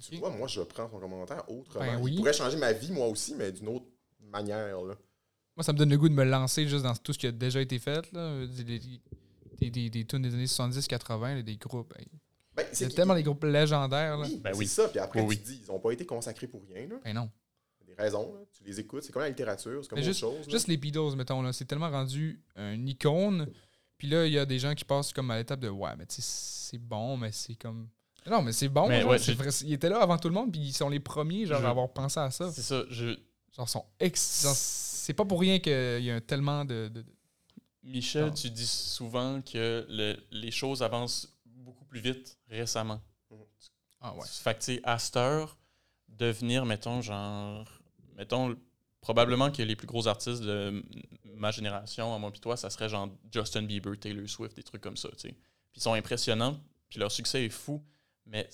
Tu vois, moi, je prends son commentaire autrement. Ben oui. Il pourrait changer ma vie, moi aussi, mais d'une autre manière. Là. Moi, ça me donne le goût de me lancer juste dans tout ce qui a déjà été fait. Là. Des, des, des, des, tunes des années 70-80, là, des groupes. hey. Ben, c'est tellement des groupes légendaires. Là. Oui, Ben c'est oui. ça. Puis après, Oui, tu oui. te dis, ils n'ont pas été consacrés pour rien. Là. Ben non. Il y a des raisons. là. Tu les écoutes. C'est comme la littérature. C'est comme autre juste, chose. là. juste les Beatles, mettons, là, c'est tellement rendu une icône. Puis là, il y a des gens qui passent comme à l'étape de Ouais, mais tu sais, c'est bon, mais c'est comme. Non, mais c'est bon. Mais genre, ouais, vrai, ils étaient là avant tout le monde, puis ils sont les premiers genre, Je- à avoir pensé à ça. C'est ça. Je, Genre, sont ex- c'est pas pour rien qu'il y a tellement de. Michel, tu dis souvent que le- les choses avancent plus vite récemment. Ah ouais. Fait que, tu sais, à cette heure, devenir, mettons, genre. Mettons, probablement que les plus gros artistes de ma génération, à moi pis toi, ça serait genre Justin Bieber, Taylor Swift, des trucs comme ça, tu sais. Puis ils sont impressionnants, puis leur succès est fou, mais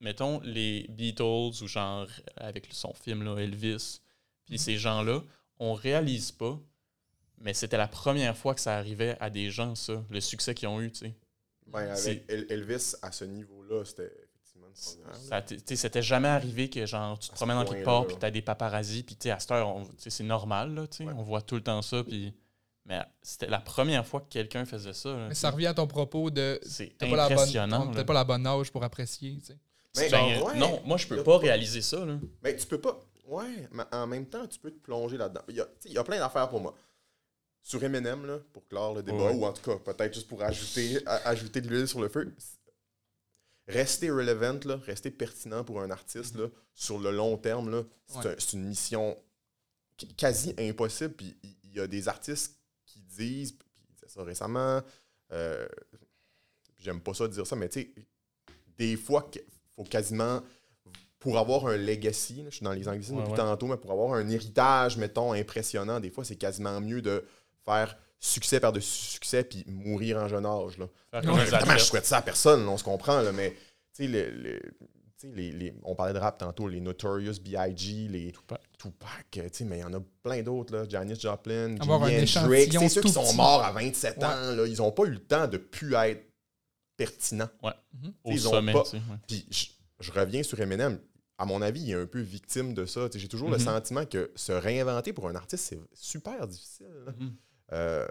mettons les Beatles ou genre avec son film là, Elvis, puis ces gens-là, on réalise pas, mais c'était la première fois que ça arrivait à des gens, ça, le succès qu'ils ont eu, tu sais. Ben, avec Elvis, à ce niveau-là, c'était c'était jamais arrivé que genre tu te promènes dans quelque part puis t'as des paparazzis puis tu sais, à cette heure c'est normal là, Ouais. on voit tout le temps ça puis mais c'était la première fois que quelqu'un faisait ça. là, Mais ça revient à ton propos de. c'est la bonne, impressionnant. t'as pas la bonne âge pour apprécier. tu sais. Mais Ben, genre, ouais. Non, moi je peux pas pas- réaliser ça là. Mais tu peux pas. Ouais, mais en même temps, tu peux te plonger là-dedans. Il y a, tu sais, il y a plein d'affaires pour moi. Sur Eminem, là, pour clore le débat, Ouais. ou en tout cas, peut-être juste pour ajouter, a- ajouter de l'huile sur le feu. Rester relevant, là, rester pertinent pour un artiste là, sur le long terme, là, c'est Ouais. un- c'est une mission qu- quasi impossible. Puis il- y a des artistes qui disent, puis ils disaient ça récemment, euh, j'aime pas ça de dire ça, mais tu sais, des fois, il faut quasiment, pour avoir un legacy, là, je suis dans les anglicismes Ouais, depuis ouais. tantôt, mais pour avoir un héritage, mettons, impressionnant, des fois, c'est quasiment mieux de faire succès par-dessus succès puis mourir en jeune âge. Là. Je souhaite ça à personne, là, on se comprend, là, mais tu sais, le- le- tu sais, les, les- on parlait de rap tantôt, les Notorious B.I.G., les Tupac. Tupac, tu sais, mais il y en a plein d'autres, là, Janis Joplin, Jimi Hendrix, c'est ceux qui sont morts à 27 Ouais. ans, là, ils n'ont pas eu le temps de plus être pertinents. Au ils ont sommet, pas- ouais. Puis je, je reviens sur Eminem. À mon avis, il est un peu victime de ça. J'ai toujours le Mhm. sentiment que se réinventer pour un artiste, c'est super difficile. là. Mhm. Euh,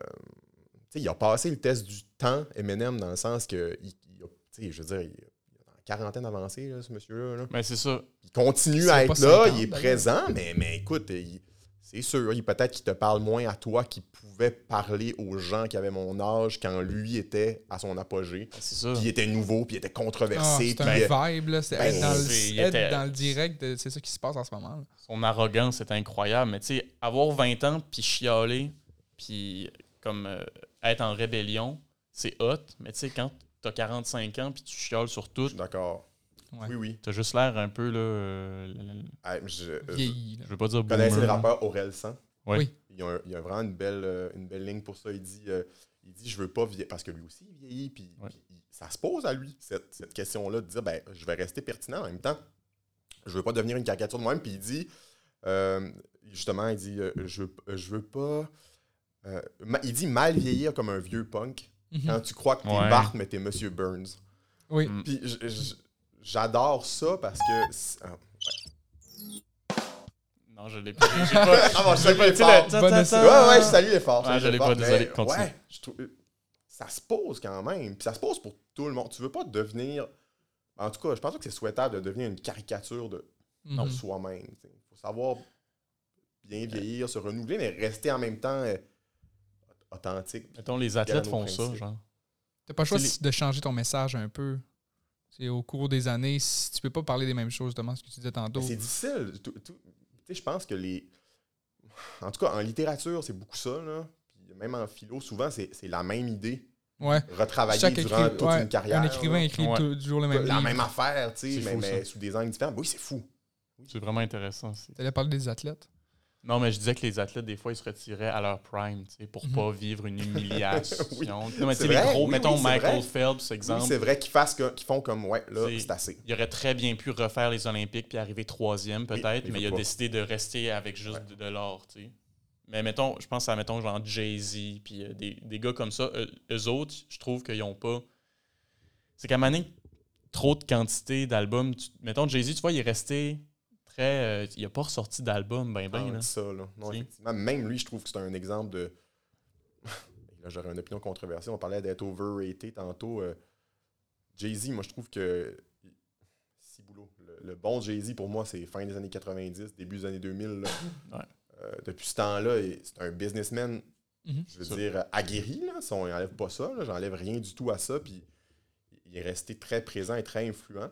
tu sais, il a passé le test du temps, Eminem, dans le sens que, il, il a- tu sais, je veux dire, il, il a une quarantaine avancée, là, ce monsieur-là. là. Ben c'est ça. Il continue à être là, 50, il est présent, mais, mais écoute, c'est sûr, il- peut-être qu'il te parle moins à toi qu'il pouvait parler aux gens qui avaient mon âge quand lui était à son apogée. Ben, C'est ça. Puis il était nouveau, puis il était Ah, controversé. c'est puis, euh, un vibe, là. C'est ben, être, dans le, être était- dans le direct, de- c'est ça qui se passe en ce moment. là. Son arrogance est incroyable. Mais tu sais, avoir 20 ans, puis chialer, puis comme euh, être en rébellion, c'est hot. Mais tu sais, quand t'as 45 ans, puis tu chiales sur je tout, suis d'accord. Ouais. Oui, oui. t'as juste l'air un peu, là... euh, Ah, je, je- Vieilli. là. je veux pas dire Vous connaissez boomer, le rappeur Aurel San? Oui. Il y a, il y a vraiment une belle, euh, une belle ligne pour ça. Il dit, euh, il dit je veux pas vieillir. Parce que lui aussi, il vieillit. Puis, Ouais. puis il- ça se pose à lui, cette, cette question-là, de dire ben, je vais rester pertinent en même temps. Je veux pas devenir une caricature de moi-même. Puis il dit, euh, justement, il dit euh, je, veux- je veux pas. Euh, il dit mal vieillir comme un vieux punk Mhm. quand tu crois que t'es Ouais. Bart, mais t'es Monsieur Burns. Oui. Mm. Puis j'adore ça parce que. ah, Non, je l'ai pas. Ah, bon, je salue l'effort. le Ouais, ouais, je salue l'effort. Ah, salue je l'ai pas, désolé, mais. Ouais, je trouve- ça se pose quand même. Puis ça se pose pour tout le monde. Tu veux pas devenir. En tout cas, je pense pas que c'est souhaitable de devenir une caricature de, de Mhm. soi-même. Il faut savoir bien vieillir, se renouveler, mais rester en même temps euh, authentique. Mettons, les athlètes font ça, genre. T'as pas le choix de changer ton message un peu. C'est au cours des années, si tu peux pas parler des mêmes choses, justement, ce que tu disais tantôt. Mais C'est difficile. Tu je pense que les. En tout cas, en littérature, c'est beaucoup ça. Là. Puis même en philo, souvent, c'est la même idée. Ouais. Retravailler Chaque durant toute ouais, une carrière. Un écrivain là. écrit Ouais. toujours le même La livre. même affaire, tu sais, mais, fou, mais ça. sous des angles différents. Oui, c'est fou. C'est vraiment intéressant. c'est- T'allais parler des athlètes? Non, mais je disais que les athlètes, des fois, ils se retiraient à leur prime, tu sais, pour Mhm. pas vivre une humiliation. Oui. Non, mais tu sais, les gros, oui, mettons oui, Michael vrai. Phelps, exemple, c'est vrai qu'ils fassent que- qu'ils font comme ouais, là, C'est- assez. il aurait très bien pu refaire les Olympiques puis arriver troisième, peut-être, mais il a pas. décidé de rester avec juste de, de l'or, tu sais. Mais mettons, je pense à, mettons, genre Jay-Z, puis euh, des, des gars comme ça. Eux, eux autres, je trouve qu'ils ont pas. C'est qu'à un moment donné, trop de quantité d'albums. Mettons, Jay-Z, tu vois, il est resté très. euh, il a pas ressorti d'album, ben, ben. Ah, là. dis ça, là. Non, effectivement. Même lui, je trouve que c'est un exemple de. là, j'aurais une opinion controversée. On parlait d'être overrated tantôt. Euh, Jay-Z, moi, je trouve que. Si boulot. Le, le bon Jay-Z, pour moi, c'est fin des années 90, début des années 2000. là. Ouais. Euh, depuis ce temps-là, c'est un businessman, Mhm. je veux dire, aguerri. Là, si on n'enlève pas ça, j'enlève rien du tout à ça. Puis il est resté très présent et très influent.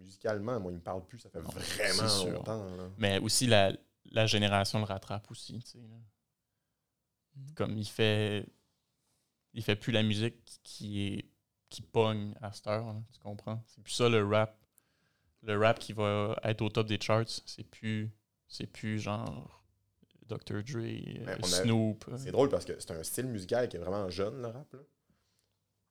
Musicalement, moi, il me parle plus. Ça fait Non, vraiment longtemps. là. Mais aussi, la, la génération le rattrape aussi, tu sais. là. Mhm. Comme il fait. Il fait plus la musique qui est qui pogne à cette heure, là, tu comprends? C'est plus ça le rap. Le rap qui va être au top des charts, c'est plus. C'est plus genre Dr. Dre, euh, Snoop. C'est drôle parce que c'est un style musical qui est vraiment jeune, le rap. Là,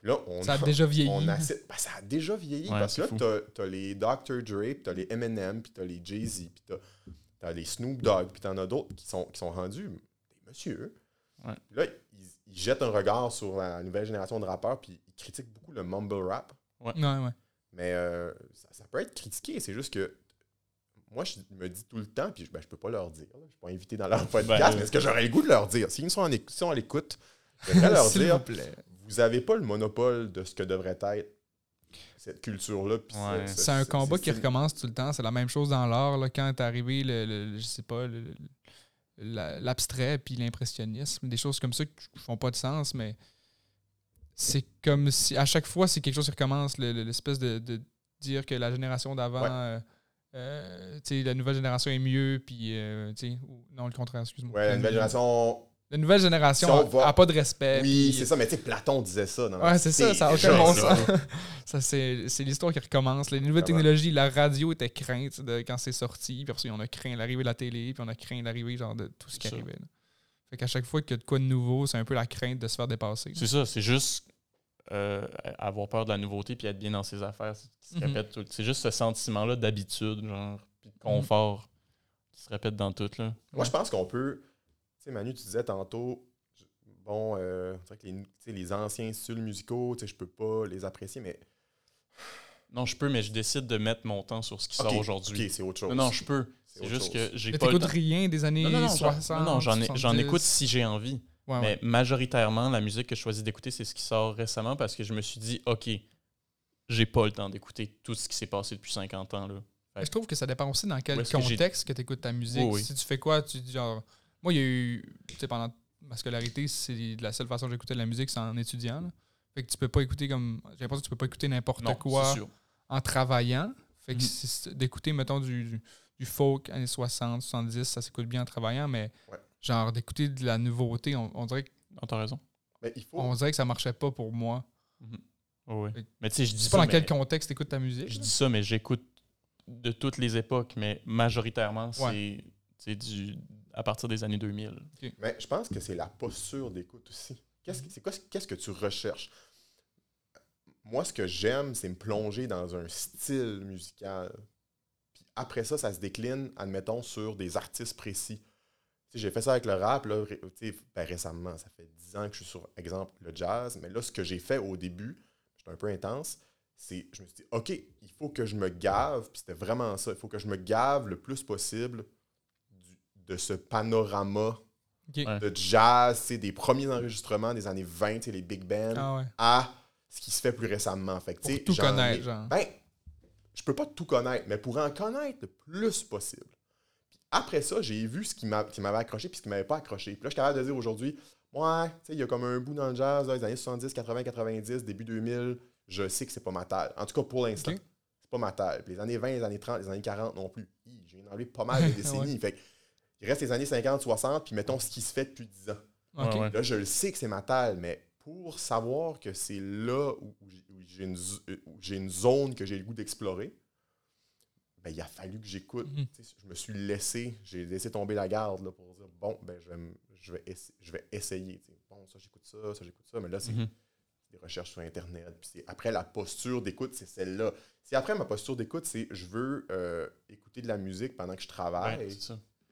là on Ça a déjà vieilli. on ben, ça a déjà vieilli Ouais, parce que là, t'as, t'as les Dr. Dre, puis t'as les Eminem, puis t'as les Jay-Z, puis t'as, t'as les Snoop Dogg, puis t'en as d'autres qui sont, qui sont rendus des messieurs. Ouais. Là, ils, ils jettent un regard sur la nouvelle génération de rappeurs, puis ils critiquent beaucoup le mumble rap. Ouais, ouais. Mais euh, ça, ça peut être critiqué, c'est juste que moi, je me dis tout le temps, puis je, ben, je peux pas leur dire. là. Je suis pas invité dans leur podcast, Ben, mais est-ce que j'aurais le goût de leur dire? S'ils sont en si on l'écoute, j'aimerais leur S'il dire vous plaît. Vous n'avez pas le monopole de ce que devrait être cette culture-là. Ouais. ce- C'est un combat qui recommence tout le temps. C'est la même chose dans l'art. là, Quand est arrivé, le, le- je sais pas, le- le- la- l'abstrait puis l'impressionnisme, des choses comme ça qui font pas de sens, mais c'est comme si à chaque fois, c'est quelque chose qui recommence, le- le- l'espèce de, de dire que la génération d'avant, Ouais. euh, euh, tu sais, la nouvelle génération est mieux, puis euh, tu sais, ou- non, le contraire, excuse-moi. Ouais, la nouvelle génération. La nouvelle génération Si on a, va- a pas de respect. Oui, puis- c'est ça, mais tu sais, Platon disait ça. Dans Ouais, c'est ça, ça n'a aucun bon ça. sens. ça, c'est c'est l'histoire qui recommence. Les nouvelles Vraiment. technologies, la radio était crainte de, quand c'est sorti, puis après, ça, on a craint l'arrivée de la télé, puis on a craint l'arrivée genre de tout ce qui ça. arrivait. là. Fait qu'à chaque fois qu'il y a de quoi de nouveau, c'est un peu la crainte de se faire dépasser. C'est ça, c'est juste euh, avoir peur de la nouveauté puis être bien dans ses affaires. C'est Mhm. répète tout- C'est juste ce sentiment-là d'habitude, genre, puis de confort qui se répète dans tout. Là. Moi, je pense qu'on peut. Sais, Manu, tu disais tantôt, bon, euh, c'est vrai que les, anciens styles musicaux, tu sais, je peux pas les apprécier, mais. Non, je peux, mais je décide de mettre mon temps sur ce qui sort aujourd'hui. Ok, c'est autre chose. Non, non, je peux. C'est juste chose. que j'ai pas t'écoutes rien des années Non, non, non, j'en- 60, non, non, j'en ai- j'en 70. écoute si j'ai envie. Ouais, ouais. Mais majoritairement, la musique que je choisis d'écouter, c'est ce qui sort récemment parce que je me suis dit, OK, j'ai pas le temps d'écouter tout ce qui s'est passé depuis 50 ans. Là. Je trouve que ça dépend aussi dans quel que contexte que tu écoutes ta musique. Oui, oui. Si tu fais quoi, tu dis genre. Moi, il y a eu. Tu sais, pendant ma scolarité, c'est la seule façon que j'écoutais de la musique, c'est en étudiant. là. Fait que tu peux pas écouter comme. J'ai l'impression que tu peux pas écouter n'importe quoi en travaillant. Fait que Mhm. d'écouter, mettons, du, du, du folk années 60, 70, ça s'écoute bien en travaillant, mais Ouais. genre d'écouter de la nouveauté, on, on dirait, que- Non, t'as raison. Mais il faut. on dirait que ça marchait pas pour moi. Oh, oui. Fait que- Mais tu sais, je dis ça, pas dans quel contexte écoutes ta musique. je là. dis ça, mais j'écoute de toutes les époques, mais majoritairement, c'est Ouais. c'est du à partir des années 2000. Mais je pense que c'est la posture d'écoute aussi. Qu'est-ce que, c'est quoi, qu'est-ce que tu recherches? Moi, ce que j'aime, c'est me plonger dans un style musical. Puis après ça, ça se décline, admettons, sur des artistes précis. J'ai fait ça avec le rap, là, ré- tu sais, ben, récemment. Ça fait 10 ans que je suis sur, exemple, le jazz. Mais là, ce que j'ai fait au début, j'étais un peu intense, c'est je me suis dit, OK, il faut que je me gave. Puis c'était vraiment ça. Il faut que je me gave le plus possible de ce panorama de jazz, des premiers enregistrements des années 20, tu sais, les big bands, Ah ouais. à ce qui se fait plus récemment. Fait que, tu sais, Pour tout connaître, genre. Ben, je peux pas tout connaître, mais pour en connaître le plus possible. Puis après ça, j'ai vu ce qui m'a- qui m'avait accroché puis ce qui m'avait pas accroché. Puis là, je suis capable de dire aujourd'hui, ouais, tu sais, il y a comme un bout dans le jazz, là, les années 70, 80, 90, début 2000, je sais que c'est pas ma taille. En tout cas, pour l'instant. Ok. C'est pas ma taille. Puis les années 20, les années 30, les années 40 non plus. J'ai enlevé pas mal de décennies. Fait il reste les années 50, 60, puis mettons ce qui se fait depuis 10 ans. Ok. Ouais, ouais. Là, je le sais que c'est ma taille, mais pour savoir que c'est là où, j'ai- une, euh, j'ai une zone que j'ai le goût d'explorer, ben, il a fallu que j'écoute. Mhm. Je me suis laissé, j'ai laissé tomber la garde là, pour dire bon, ben, je vais, je vais, essa- je vais essayer. Bon, ça, j'écoute ça, ça, j'écoute ça, mais là, c'est Mhm. des recherches sur Internet. Puis c'est- après, la posture d'écoute, c'est celle-là. Si après, ma posture d'écoute, c'est je veux euh, écouter de la musique pendant que je travaille, Ouais,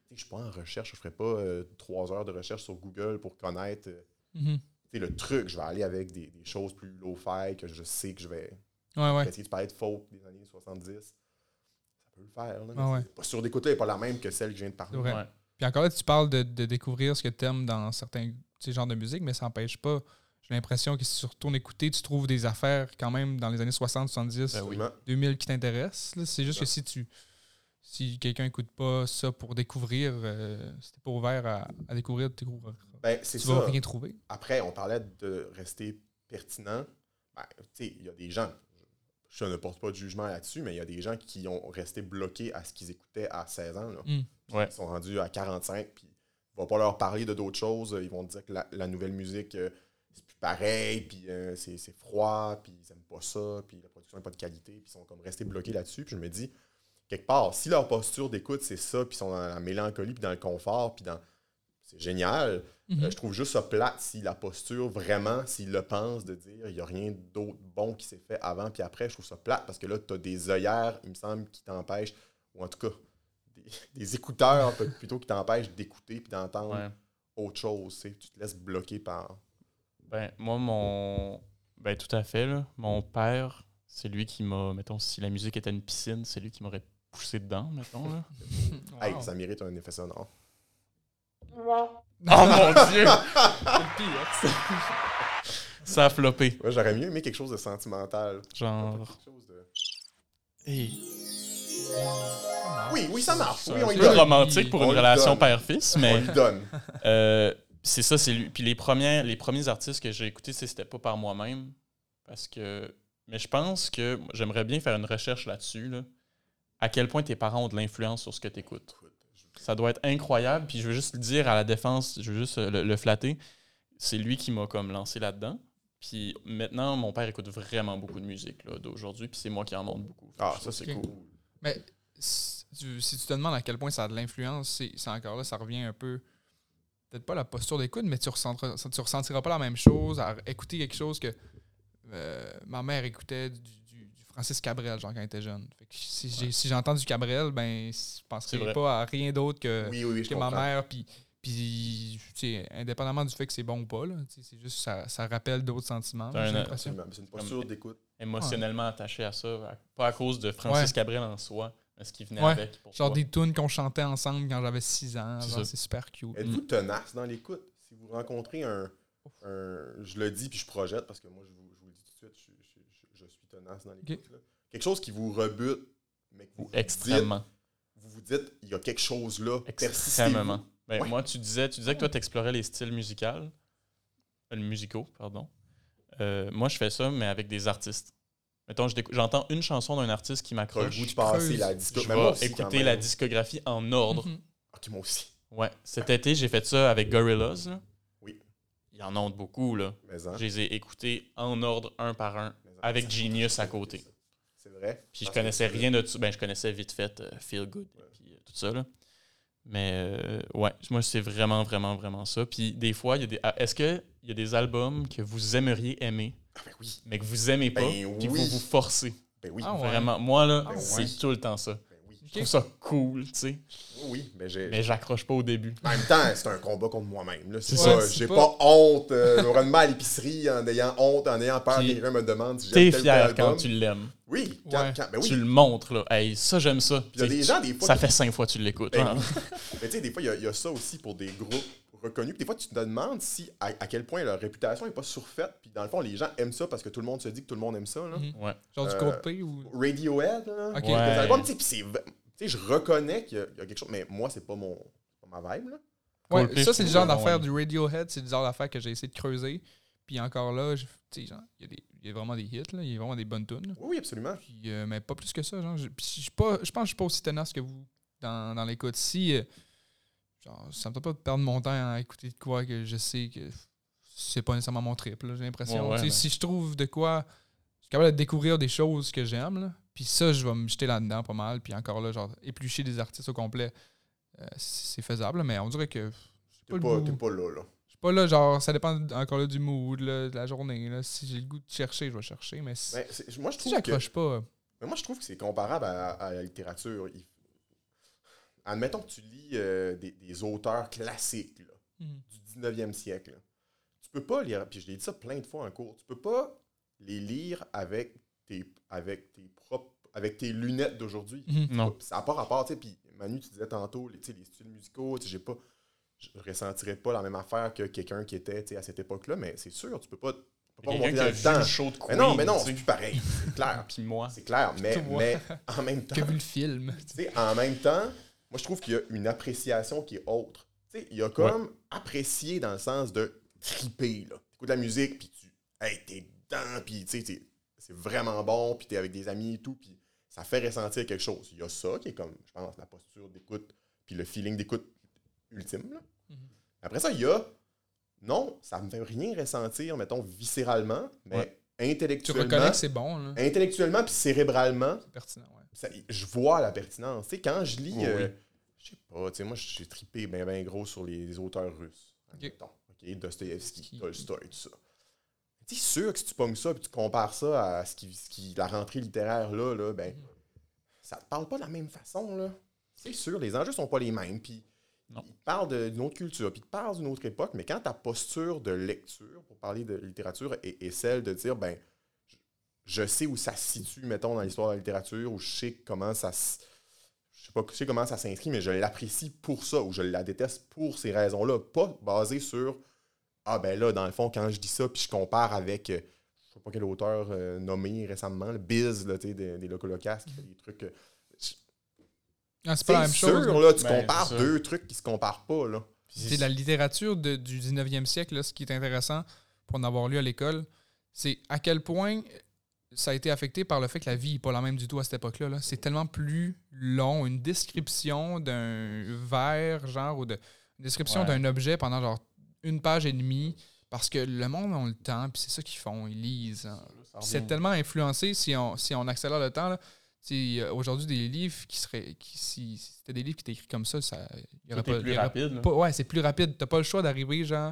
tu je suis pas en recherche, je ferai pas euh, trois heures de recherche sur Google pour connaître euh, Mhm. tu le truc. Je vais aller avec des, des choses plus low-fi que je sais que je vais Ouais, ouais. essayer de parler de folk des années 70. Ça peut le faire. Là, Ah ouais. c'est- Posture d'écoute là n'est pas la même que celle que je viens de parler. Ouais. Puis encore là, tu parles de, de découvrir ce que tu aimes dans certains tu genres de musique, mais ça n'empêche pas. J'ai l'impression que si tu retournes écouter, tu trouves des affaires quand même dans les années 60, 70, Ben oui. Absolument. 2000 qui t'intéressent. C'est juste Ouais. que si tu si quelqu'un n'écoute pas ça pour découvrir, euh, si t'es pas ouvert à, à découvrir, tu. Ben, c'est Tu ça. vas rien trouver. Après, on parlait de rester pertinent. Ben, tu sais, il y a des gens, je ne porte pas de jugement là-dessus, mais il y a des gens qui ont resté bloqués à ce qu'ils écoutaient à 16 ans. là. Mm. Ouais. Ils sont rendus à 45, puis on va pas leur parler de d'autres choses. Ils vont te dire que la, la nouvelle musique, euh, c'est plus pareil, puis euh, c'est c'est froid, puis ils aiment pas ça, puis la production n'est pas de qualité, puis ils sont comme restés bloqués là-dessus. Puis je me dis, quelque part, si leur posture d'écoute, c'est ça, puis ils sont dans la mélancolie, puis dans le confort, puis dans... C'est génial. Mhm. Euh, je trouve juste ça plate si la posture, vraiment, s'ils le pensent, de dire il n'y a rien d'autre bon qui s'est fait avant puis après. Je trouve ça plate parce que là, tu as des œillères, il me semble, qui t'empêchent, ou en tout cas, des, des écouteurs plutôt qui t'empêchent d'écouter puis d'entendre Ouais. autre chose. tu sais. Tu te laisses bloquer par. Ben, moi, mon. Ben, tout à fait, là. Mon père, c'est lui qui m'a. Mettons, si la musique était une piscine, c'est lui qui m'aurait poussé dedans, mettons, là. Hey, ça mérite un effet sonore. Oh mon dieu! C'est le pire. Ça a floppé. J'aurais mieux aimé quelque chose de sentimental. Genre. quelque chose de- Hey. Oui, oui, ça marche. C'est Oui, un on y peu donne. romantique pour On une relation père-fils, On mais lui donne. euh, c'est ça, c'est lui. Puis les premiers, les premiers artistes que j'ai écoutés, c'est- c'était pas par moi-même. Parce que. Mais je pense que j'aimerais bien faire une recherche là-dessus. Là. À quel point tes parents ont de l'influence sur ce que tu écoutes. Ça doit être incroyable. Puis je veux juste le dire à la défense, je veux juste le, le flatter. C'est lui qui m'a comme lancé là-dedans. Puis maintenant, mon père écoute vraiment beaucoup de musique d'aujourd'hui. Puis c'est moi qui en montre beaucoup. Ah, ça, c'est cool. Mais si tu, si tu te demandes à quel point ça a de l'influence, c'est encore là, ça revient un peu. Peut-être pas la posture d'écoute, mais tu ressentiras, tu ressentiras pas la même chose à écouter quelque chose que euh, ma mère écoutait du Francis Cabrel, genre quand elle était jeune. Fait que si j'ai- si j'entends du Cabrel, ben je C'est penserai vrai. pas à rien d'autre que, Oui, oui, oui, je que ma mère. Puis, indépendamment du fait que c'est bon ou pas, c'est juste ça, ça rappelle d'autres sentiments. C'est j'ai un- l'impression. Absolument. C'est une posture d'écoute. émotionnellement attaché à ça. Pas à cause de Francis Ouais. Cabrel en soi, mais ce qui venait Ouais. avec. Pour Genre toi. des tunes qu'on chantait ensemble quand j'avais 6 ans. C'est super cute. Êtes-vous tenace dans l'écoute? Si vous rencontrez un, un- Je le dis puis je projette parce que moi, je vous, je vous le dis tout de suite, je, là. Quelque chose qui vous rebute, mais que vous vous dites, Extrêmement. vous vous dites, il y a quelque chose là. Extrêmement. Ben, Ouais. Moi, tu disais, tu disais que toi, tu explorais les styles musicaux. euh, musicaux, pardon. Euh, moi, je fais ça, mais avec des artistes. Mettons, j'entends une chanson d'un artiste qui m'accroche. passer la. Je vais aussi, écouter la discographie en ordre. Mhm. Ok, moi aussi. Ouais. Cet été, j'ai fait ça avec Gorillaz. là. Oui. Il y en a beaucoup, là. Mais hein, Je les ai écoutés en ordre, un par un, avec Genius à côté. C'est vrai. Puis je connaissais rien de tout. Ben, je connaissais vite fait euh, Feel Good Ouais. puis euh, tout ça. Là. Mais euh, ouais, moi, c'est vraiment, vraiment, vraiment ça. Puis des fois, il y a des. ah, Est-ce qu'il y a des albums que vous aimeriez aimer, Ah, ben oui. mais que vous aimez pas, Ben puis oui. vous vous forcez Ben oui. Ah ouais. Vraiment. Moi, là, ouais. c'est tout le temps ça. Je trouve ça cool, tu sais. Oui, mais j'ai. Mais j'accroche pas au début. En même temps, c'est un combat contre moi-même. là. C'est ça. J'ai C'est pas, honte. Euh, je me rends mal à l'épicerie en ayant honte, en ayant peur que quelqu'un me demande si T'es j'aime tel fier quand tu l'aimes. Oui, quand, Ouais. quand- ben oui. Tu le montres, là. Hey, ça, j'aime ça. y a des gens, des fois, Ça fait cinq fois que tu l'écoutes. Ben hein. Mais tu sais, des fois, il y a- il y, a ça aussi pour des groupes reconnus. Puis des fois, tu te demandes si à, à quel point leur réputation n'est pas surfaite. Puis dans le fond, les gens aiment ça parce que tout le monde se dit que tout le monde aime ça. Là. Mhm. Ouais. Genre du Euh, Coldplay ou. Radiohead, là. Ok. Des Ouais. albums, tu sais, puis c'est v- tu sais, je reconnais qu'il y, a il y a quelque chose, mais moi, c'est pas mon pas ma vibe. Là. Ouais, ça, c'est le genre d'affaire du Radiohead, c'est le genre d'affaire que j'ai essayé de creuser. Puis encore là, je- tu sais, genre, il y, a des- il y a vraiment des hits, là, il y a vraiment des bonnes tunes. là. Oui, oui, absolument. Puis, euh, mais pas plus que ça. Genre, je, puis je, suis pas, je pense que je suis pas aussi tenace que vous dans, dans l'écoute. Si, euh, genre, ça me tente pas de perdre mon temps à écouter de quoi que je sais que c'est pas nécessairement mon trip, là, j'ai l'impression. Ouais, ouais, Tu sais, mais- Si je trouve de quoi, je suis capable de découvrir des choses que j'aime, puis ça, je vais me jeter là-dedans pas mal. Puis encore là, genre, éplucher des artistes au complet, euh, c'est faisable, mais on dirait que T'es pas, pas là. là. je suis pas là, genre, ça dépend encore là du mood, là, de la journée. Là. Si j'ai le goût de chercher, je vais chercher. Mais si, c'est- moi, je si trouve que j'accroche pas, Mais moi, je trouve que c'est comparable à, à la littérature. Il- admettons que tu lis euh, des, des auteurs classiques là, Mhm. du 19e siècle. là. Tu peux pas lire, puis je l'ai dit ça plein de fois en cours, tu peux pas les lire avec tes, avec tes avec tes lunettes d'aujourd'hui. Mhm. Non. Ça n'a pas rapport, tu sais, puis Manu, tu disais tantôt, les, tu sais, les styles musicaux, tu sais, j'ai pas, je ressentirais pas la même affaire que quelqu'un qui était, tu sais, à cette époque-là, mais c'est sûr, tu peux pas, tu peux pas remonter dans le temps. show de Mais non, mais non, c'est plus pareil, c'est clair, Puis moi. c'est clair, mais, mais en même temps, Qui a vu le film. tu sais, en même temps, moi, je trouve qu'il y a une appréciation qui est autre. Tu sais, il y a comme apprécier dans le sens de triper, là. Tu écoutes la musique, puis tu, hey, t'es dedans, puis tu sais, c'est vraiment bon, puis t'es avec des amis et tout, puis ça fait ressentir quelque chose. Il y a ça qui est comme, je pense, la posture d'écoute, puis le feeling d'écoute ultime, là. Mhm. Après ça, il y a, non, ça me fait rien ressentir, mettons, viscéralement, mais Ouais. Tu intellectuellement, reconnais que c'est bon, là. intellectuellement puis cérébralement, C'est pertinent, ouais. ça- je vois la pertinence. Sais, quand je lis, Oui, euh, je sais pas, tu sais, moi, j'ai trippé bien, bien gros sur les auteurs russes. admettons. OK, Dostoevsky, Tolstoy, tout ça. Sais, sûr que si tu pognes ça et tu compares ça à ce qui, ce qui- la rentrée littéraire, là, là, ben, ça te parle pas de la même façon, là. C'est sûr, les enjeux sont pas les mêmes, puis ils parlent d'une autre culture, puis ils te parlent d'une autre époque, mais quand ta posture de lecture, pour parler de littérature, est, est celle de dire, ben, je, je sais où ça se situe, mettons, dans l'histoire de la littérature, ou je sais comment ça se- je sais pas je sais comment ça s'inscrit, mais je l'apprécie pour ça, ou je la déteste pour ces raisons-là, pas basé sur Ah ben là, dans le fond, quand je dis ça, puis je compare avec euh, je sais pas quel auteur euh, nommé récemment, le Biz, là, tu sais, des, des Locolocasts, qui fait des trucs. euh, Ah, c'est pas la même sûr, chose. là. tu Ben, compares deux trucs qui se comparent pas, là. C'est la littérature de- du 19e siècle, là, ce qui est intéressant pour en avoir lu à l'école, c'est à quel point ça a été affecté par le fait que la vie n'est pas la même du tout à cette époque-là. là. C'est tellement plus long, une description d'un verre, genre, ou de, une description Ouais. d'un objet pendant genre une page et demie, parce que le monde a le temps, puis c'est ça qu'ils font, ils lisent. hein. C'est tellement influencé si on, si on accélère le temps. là. A Aujourd'hui, des livres qui seraient. Qui, si si c'était des livres qui étaient écrits comme ça, ça il y aurait Tout est pas. plus il y aurait rapide. pas- ouais, c'est plus rapide. T'as pas le choix d'arriver, genre,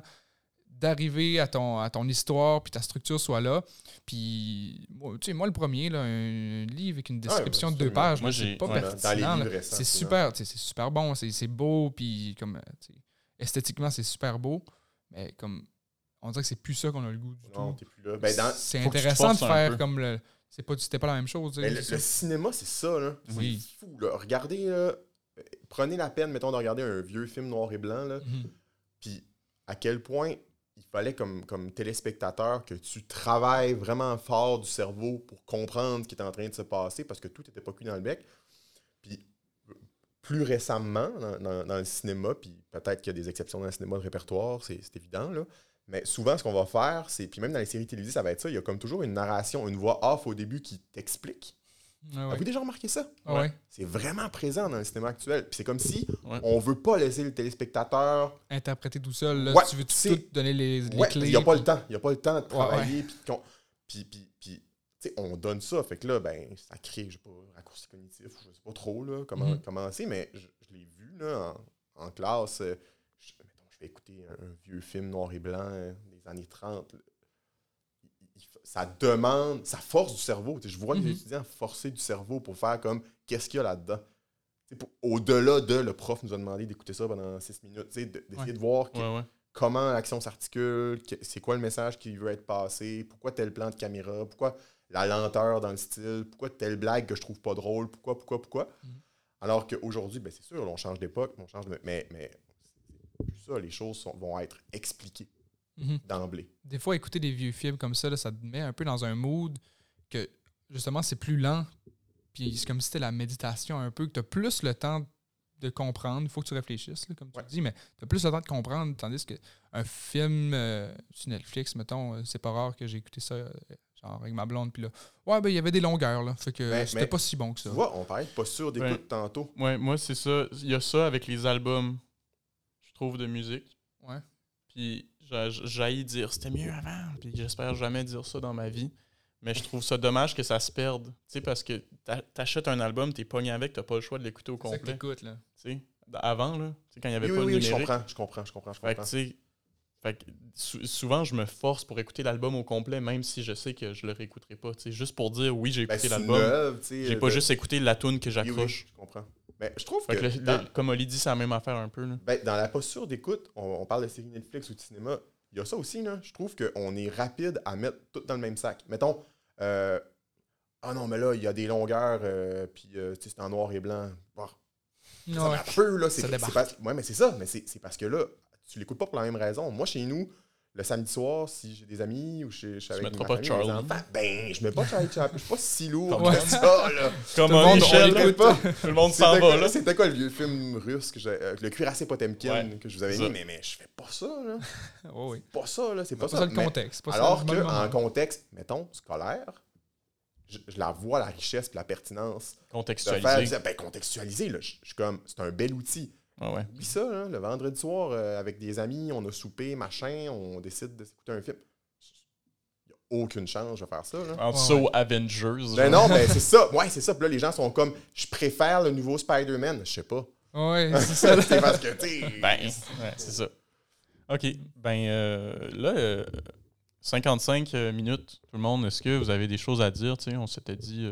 d'arriver à ton, à ton histoire, puis ta structure soit là. Puis, moi, tu sais, moi, le premier, là, un livre avec une description de deux pages, c'est pas ouais, pertinent. C'est super, c'est super bon, c'est beau, puis comme, euh, esthétiquement, c'est super beau, mais comme, on dirait que c'est plus ça qu'on a le goût du Non, tout. t'es plus là. Ben, dans, c'est intéressant de faire comme le. C'est pas, c'était pas la même chose. tu sais, ben, le, cinéma, c'est ça, là. Oui. C'est fou, là. Regardez, là, euh, prenez la peine, mettons, de regarder un vieux film noir et blanc, là. Mhm. Puis à quel point il fallait, comme, comme téléspectateur, que tu travailles vraiment fort du cerveau pour comprendre ce qui est en train de se passer parce que tout n'était pas cuit dans le bec. Puis euh, plus récemment, dans, dans- dans le cinéma, puis peut-être qu'il y a des exceptions dans le cinéma de répertoire, c'est évident, là. Mais souvent, ce qu'on va faire, c'est. Puis même dans les séries télévisées, ça va être ça. Il y a comme toujours une narration, une voix off au début qui t'explique. Ah ouais. Avez-vous déjà remarqué ça? Ah ouais. C'est vraiment présent dans le cinéma actuel. Puis c'est comme si Ouais. on veut pas laisser le téléspectateur Interpréter tout seul, là, tu veux tout, donner les, clés. il n'y a pas puis- le temps. Il n'y a pas le temps de travailler. Puis, puis, puis, on donne ça. Fait que là, ben, ça crée, je sais pas, raccourci cognitif, je sais pas trop là, comment, Mhm. comment c'est, mais je, je l'ai vu là, en, en classe. euh, Je, mettons, je vais écouter un, un vieux film noir et blanc euh, des années 30. là. Il- il- il- ça demande, ça force du cerveau. Je vois Mhm. des étudiants forcer du cerveau pour faire comme qu'est-ce qu'il y a là-dedans? Au-delà de le prof nous a demandé d'écouter ça pendant six minutes, d'essayer Ouais. de voir que- Ouais, ouais. comment l'action s'articule, c'est quoi le message qui veut être passé, pourquoi tel plan de caméra, pourquoi la lenteur dans le style, pourquoi telle blague que je trouve pas drôle, pourquoi, pourquoi, pourquoi? Mhm. Alors qu'aujourd'hui, ben c'est sûr, on change d'époque, on change de... Mais, mais plus ça, les choses sont- vont être expliquées Mhm. d'emblée. Des fois, écouter des vieux films comme ça, là, ça te met un peu dans un mood que, justement, c'est plus lent. Puis c'est comme si c'était la méditation un peu, que tu as plus le temps de comprendre. Il faut que tu réfléchisses, là, comme tu Ouais. dis, mais tu as plus le temps de comprendre. Tandis qu'un film euh, sur Netflix, mettons, euh, c'est pas rare que j'ai écouté ça, euh, genre avec ma blonde. Puis là, ouais, ben il y avait des longueurs, là. Fait que Mais- c'était pas si bon que Tu ça. vois, on parlait de posture d'écoute Ouais. tantôt. Ouais, moi, c'est ça. Il y a ça avec les albums, je trouve, de musique. Ouais. Puis j'a- j'haïs dire c'était mieux avant. Puis j'espère jamais dire ça dans ma vie. Mais je trouve ça dommage que ça se perde. Tu sais, parce que t'a- t'achètes un album, t'es pogné avec, t'as pas le choix de l'écouter au C'est complet. t'écoutes, là. Tu sais, avant, là, tu sais, quand il y avait Oui, pas oui, de oui, je numérique. comprends, je comprends, je comprends, je Fait que, comprends. tu sais, fait que sou- souvent, je me force pour écouter l'album au complet, même si je sais que je le réécouterai pas. juste pour dire oui, j'ai Ben, écouté l'album. J'ai de- pas juste écouté la tune que Oui, oui, j'accroche. je comprends. Mais je trouve Fait que, que le- dans, le- comme Oli dit, c'est la même affaire un peu. Là. ben, dans la posture d'écoute, on, on parle de séries Netflix ou de cinéma, il y a ça aussi, là. Je trouve qu'on est rapide à mettre tout dans le même sac. Mettons, euh, ah non, mais là, il y a des longueurs, euh, puis euh, c'est en noir et blanc. Bon, ça Ouais. peu, là. C'est Ouais, mais c'est ça. Mais c'est parce que là, tu l'écoutes pas pour la même raison. Moi, chez nous, le samedi soir, si j'ai des amis ou je je suis avec ma pas famille, Charlie. mes enfants, ben, je mets pas Charlie Chaplin. Je suis pas si lourd Comme que ça, là. Comme Tout le monde, Michel, tout le monde s'en C'était va. quoi, Là. c'était quoi le vieux film russe, que euh, le cuirassé Potemkin, Ouais, que je vous avais dit, mais, mais je fais pas ça, là. Oh oui. Pas ça, là, c'est pas Pas ça. le contexte. pas alors qu'en contexte, mettons, scolaire, je, je la vois, la richesse et la pertinence Contextualisé. ben, contextualiser, là, je je suis comme, c'est un bel outil. Ouais, ouais. Oublie ça, le vendredi soir, euh, avec des amis, on a soupé, machin, on décide de s'écouter un film. Il n'y a aucune chance de faire ça, là. En saut ouais. Avengers. Ben non, ben c'est ça. Ouais, c'est ça. Puis là, les gens sont comme, je préfère le nouveau Spider-Man. Je sais pas. Ouais, c'est ça. c'est parce que, tu sais. Ben, ouais, c'est ça. OK. Ben euh, là, euh, 55 euh, minutes, tout le monde, est-ce que vous avez des choses à dire? On s'était dit. euh,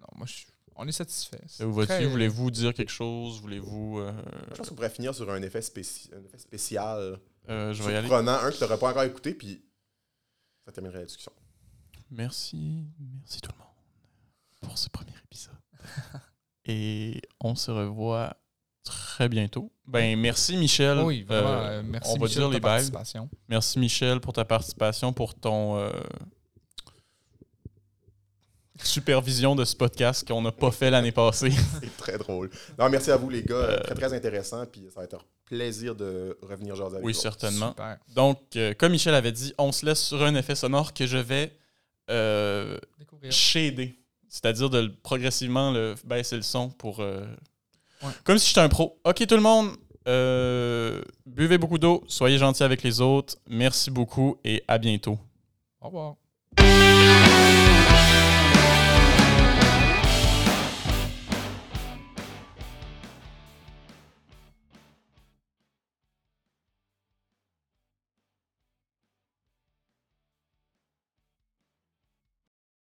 Non, moi, je suis- on est satisfait. vous? Voulez-vous dire quelque chose? Voulez-vous. euh, Je pense qu'on pourrait finir sur un effet, spéci- un effet spécial. euh, je vais y aller. Surprenant, un que tu n'aurais pas encore écouté, puis ça terminerait la discussion. Merci, merci tout le monde pour ce premier épisode. Et on se revoit très bientôt. Ben merci Michel. Oui, vraiment. Euh, euh, merci on va Michel dire de les ta bails. participation. Merci Michel pour ta participation, pour ton euh, supervision de ce podcast qu'on n'a pas fait l'année passée. C'est très drôle. Non, merci à vous, les gars. Euh, Très, très intéressant, puis ça va être un plaisir de revenir jaser avec Oui, vous. certainement. Super. Donc, euh, comme Michel avait dit, on se laisse sur un effet sonore que je vais euh, Découvrir. shader. C'est-à-dire de progressivement le, baisser le son pour. euh, Ouais. Comme si j'étais un pro. Ok, tout le monde, euh, buvez beaucoup d'eau, soyez gentils avec les autres. Merci beaucoup et à bientôt. Au revoir.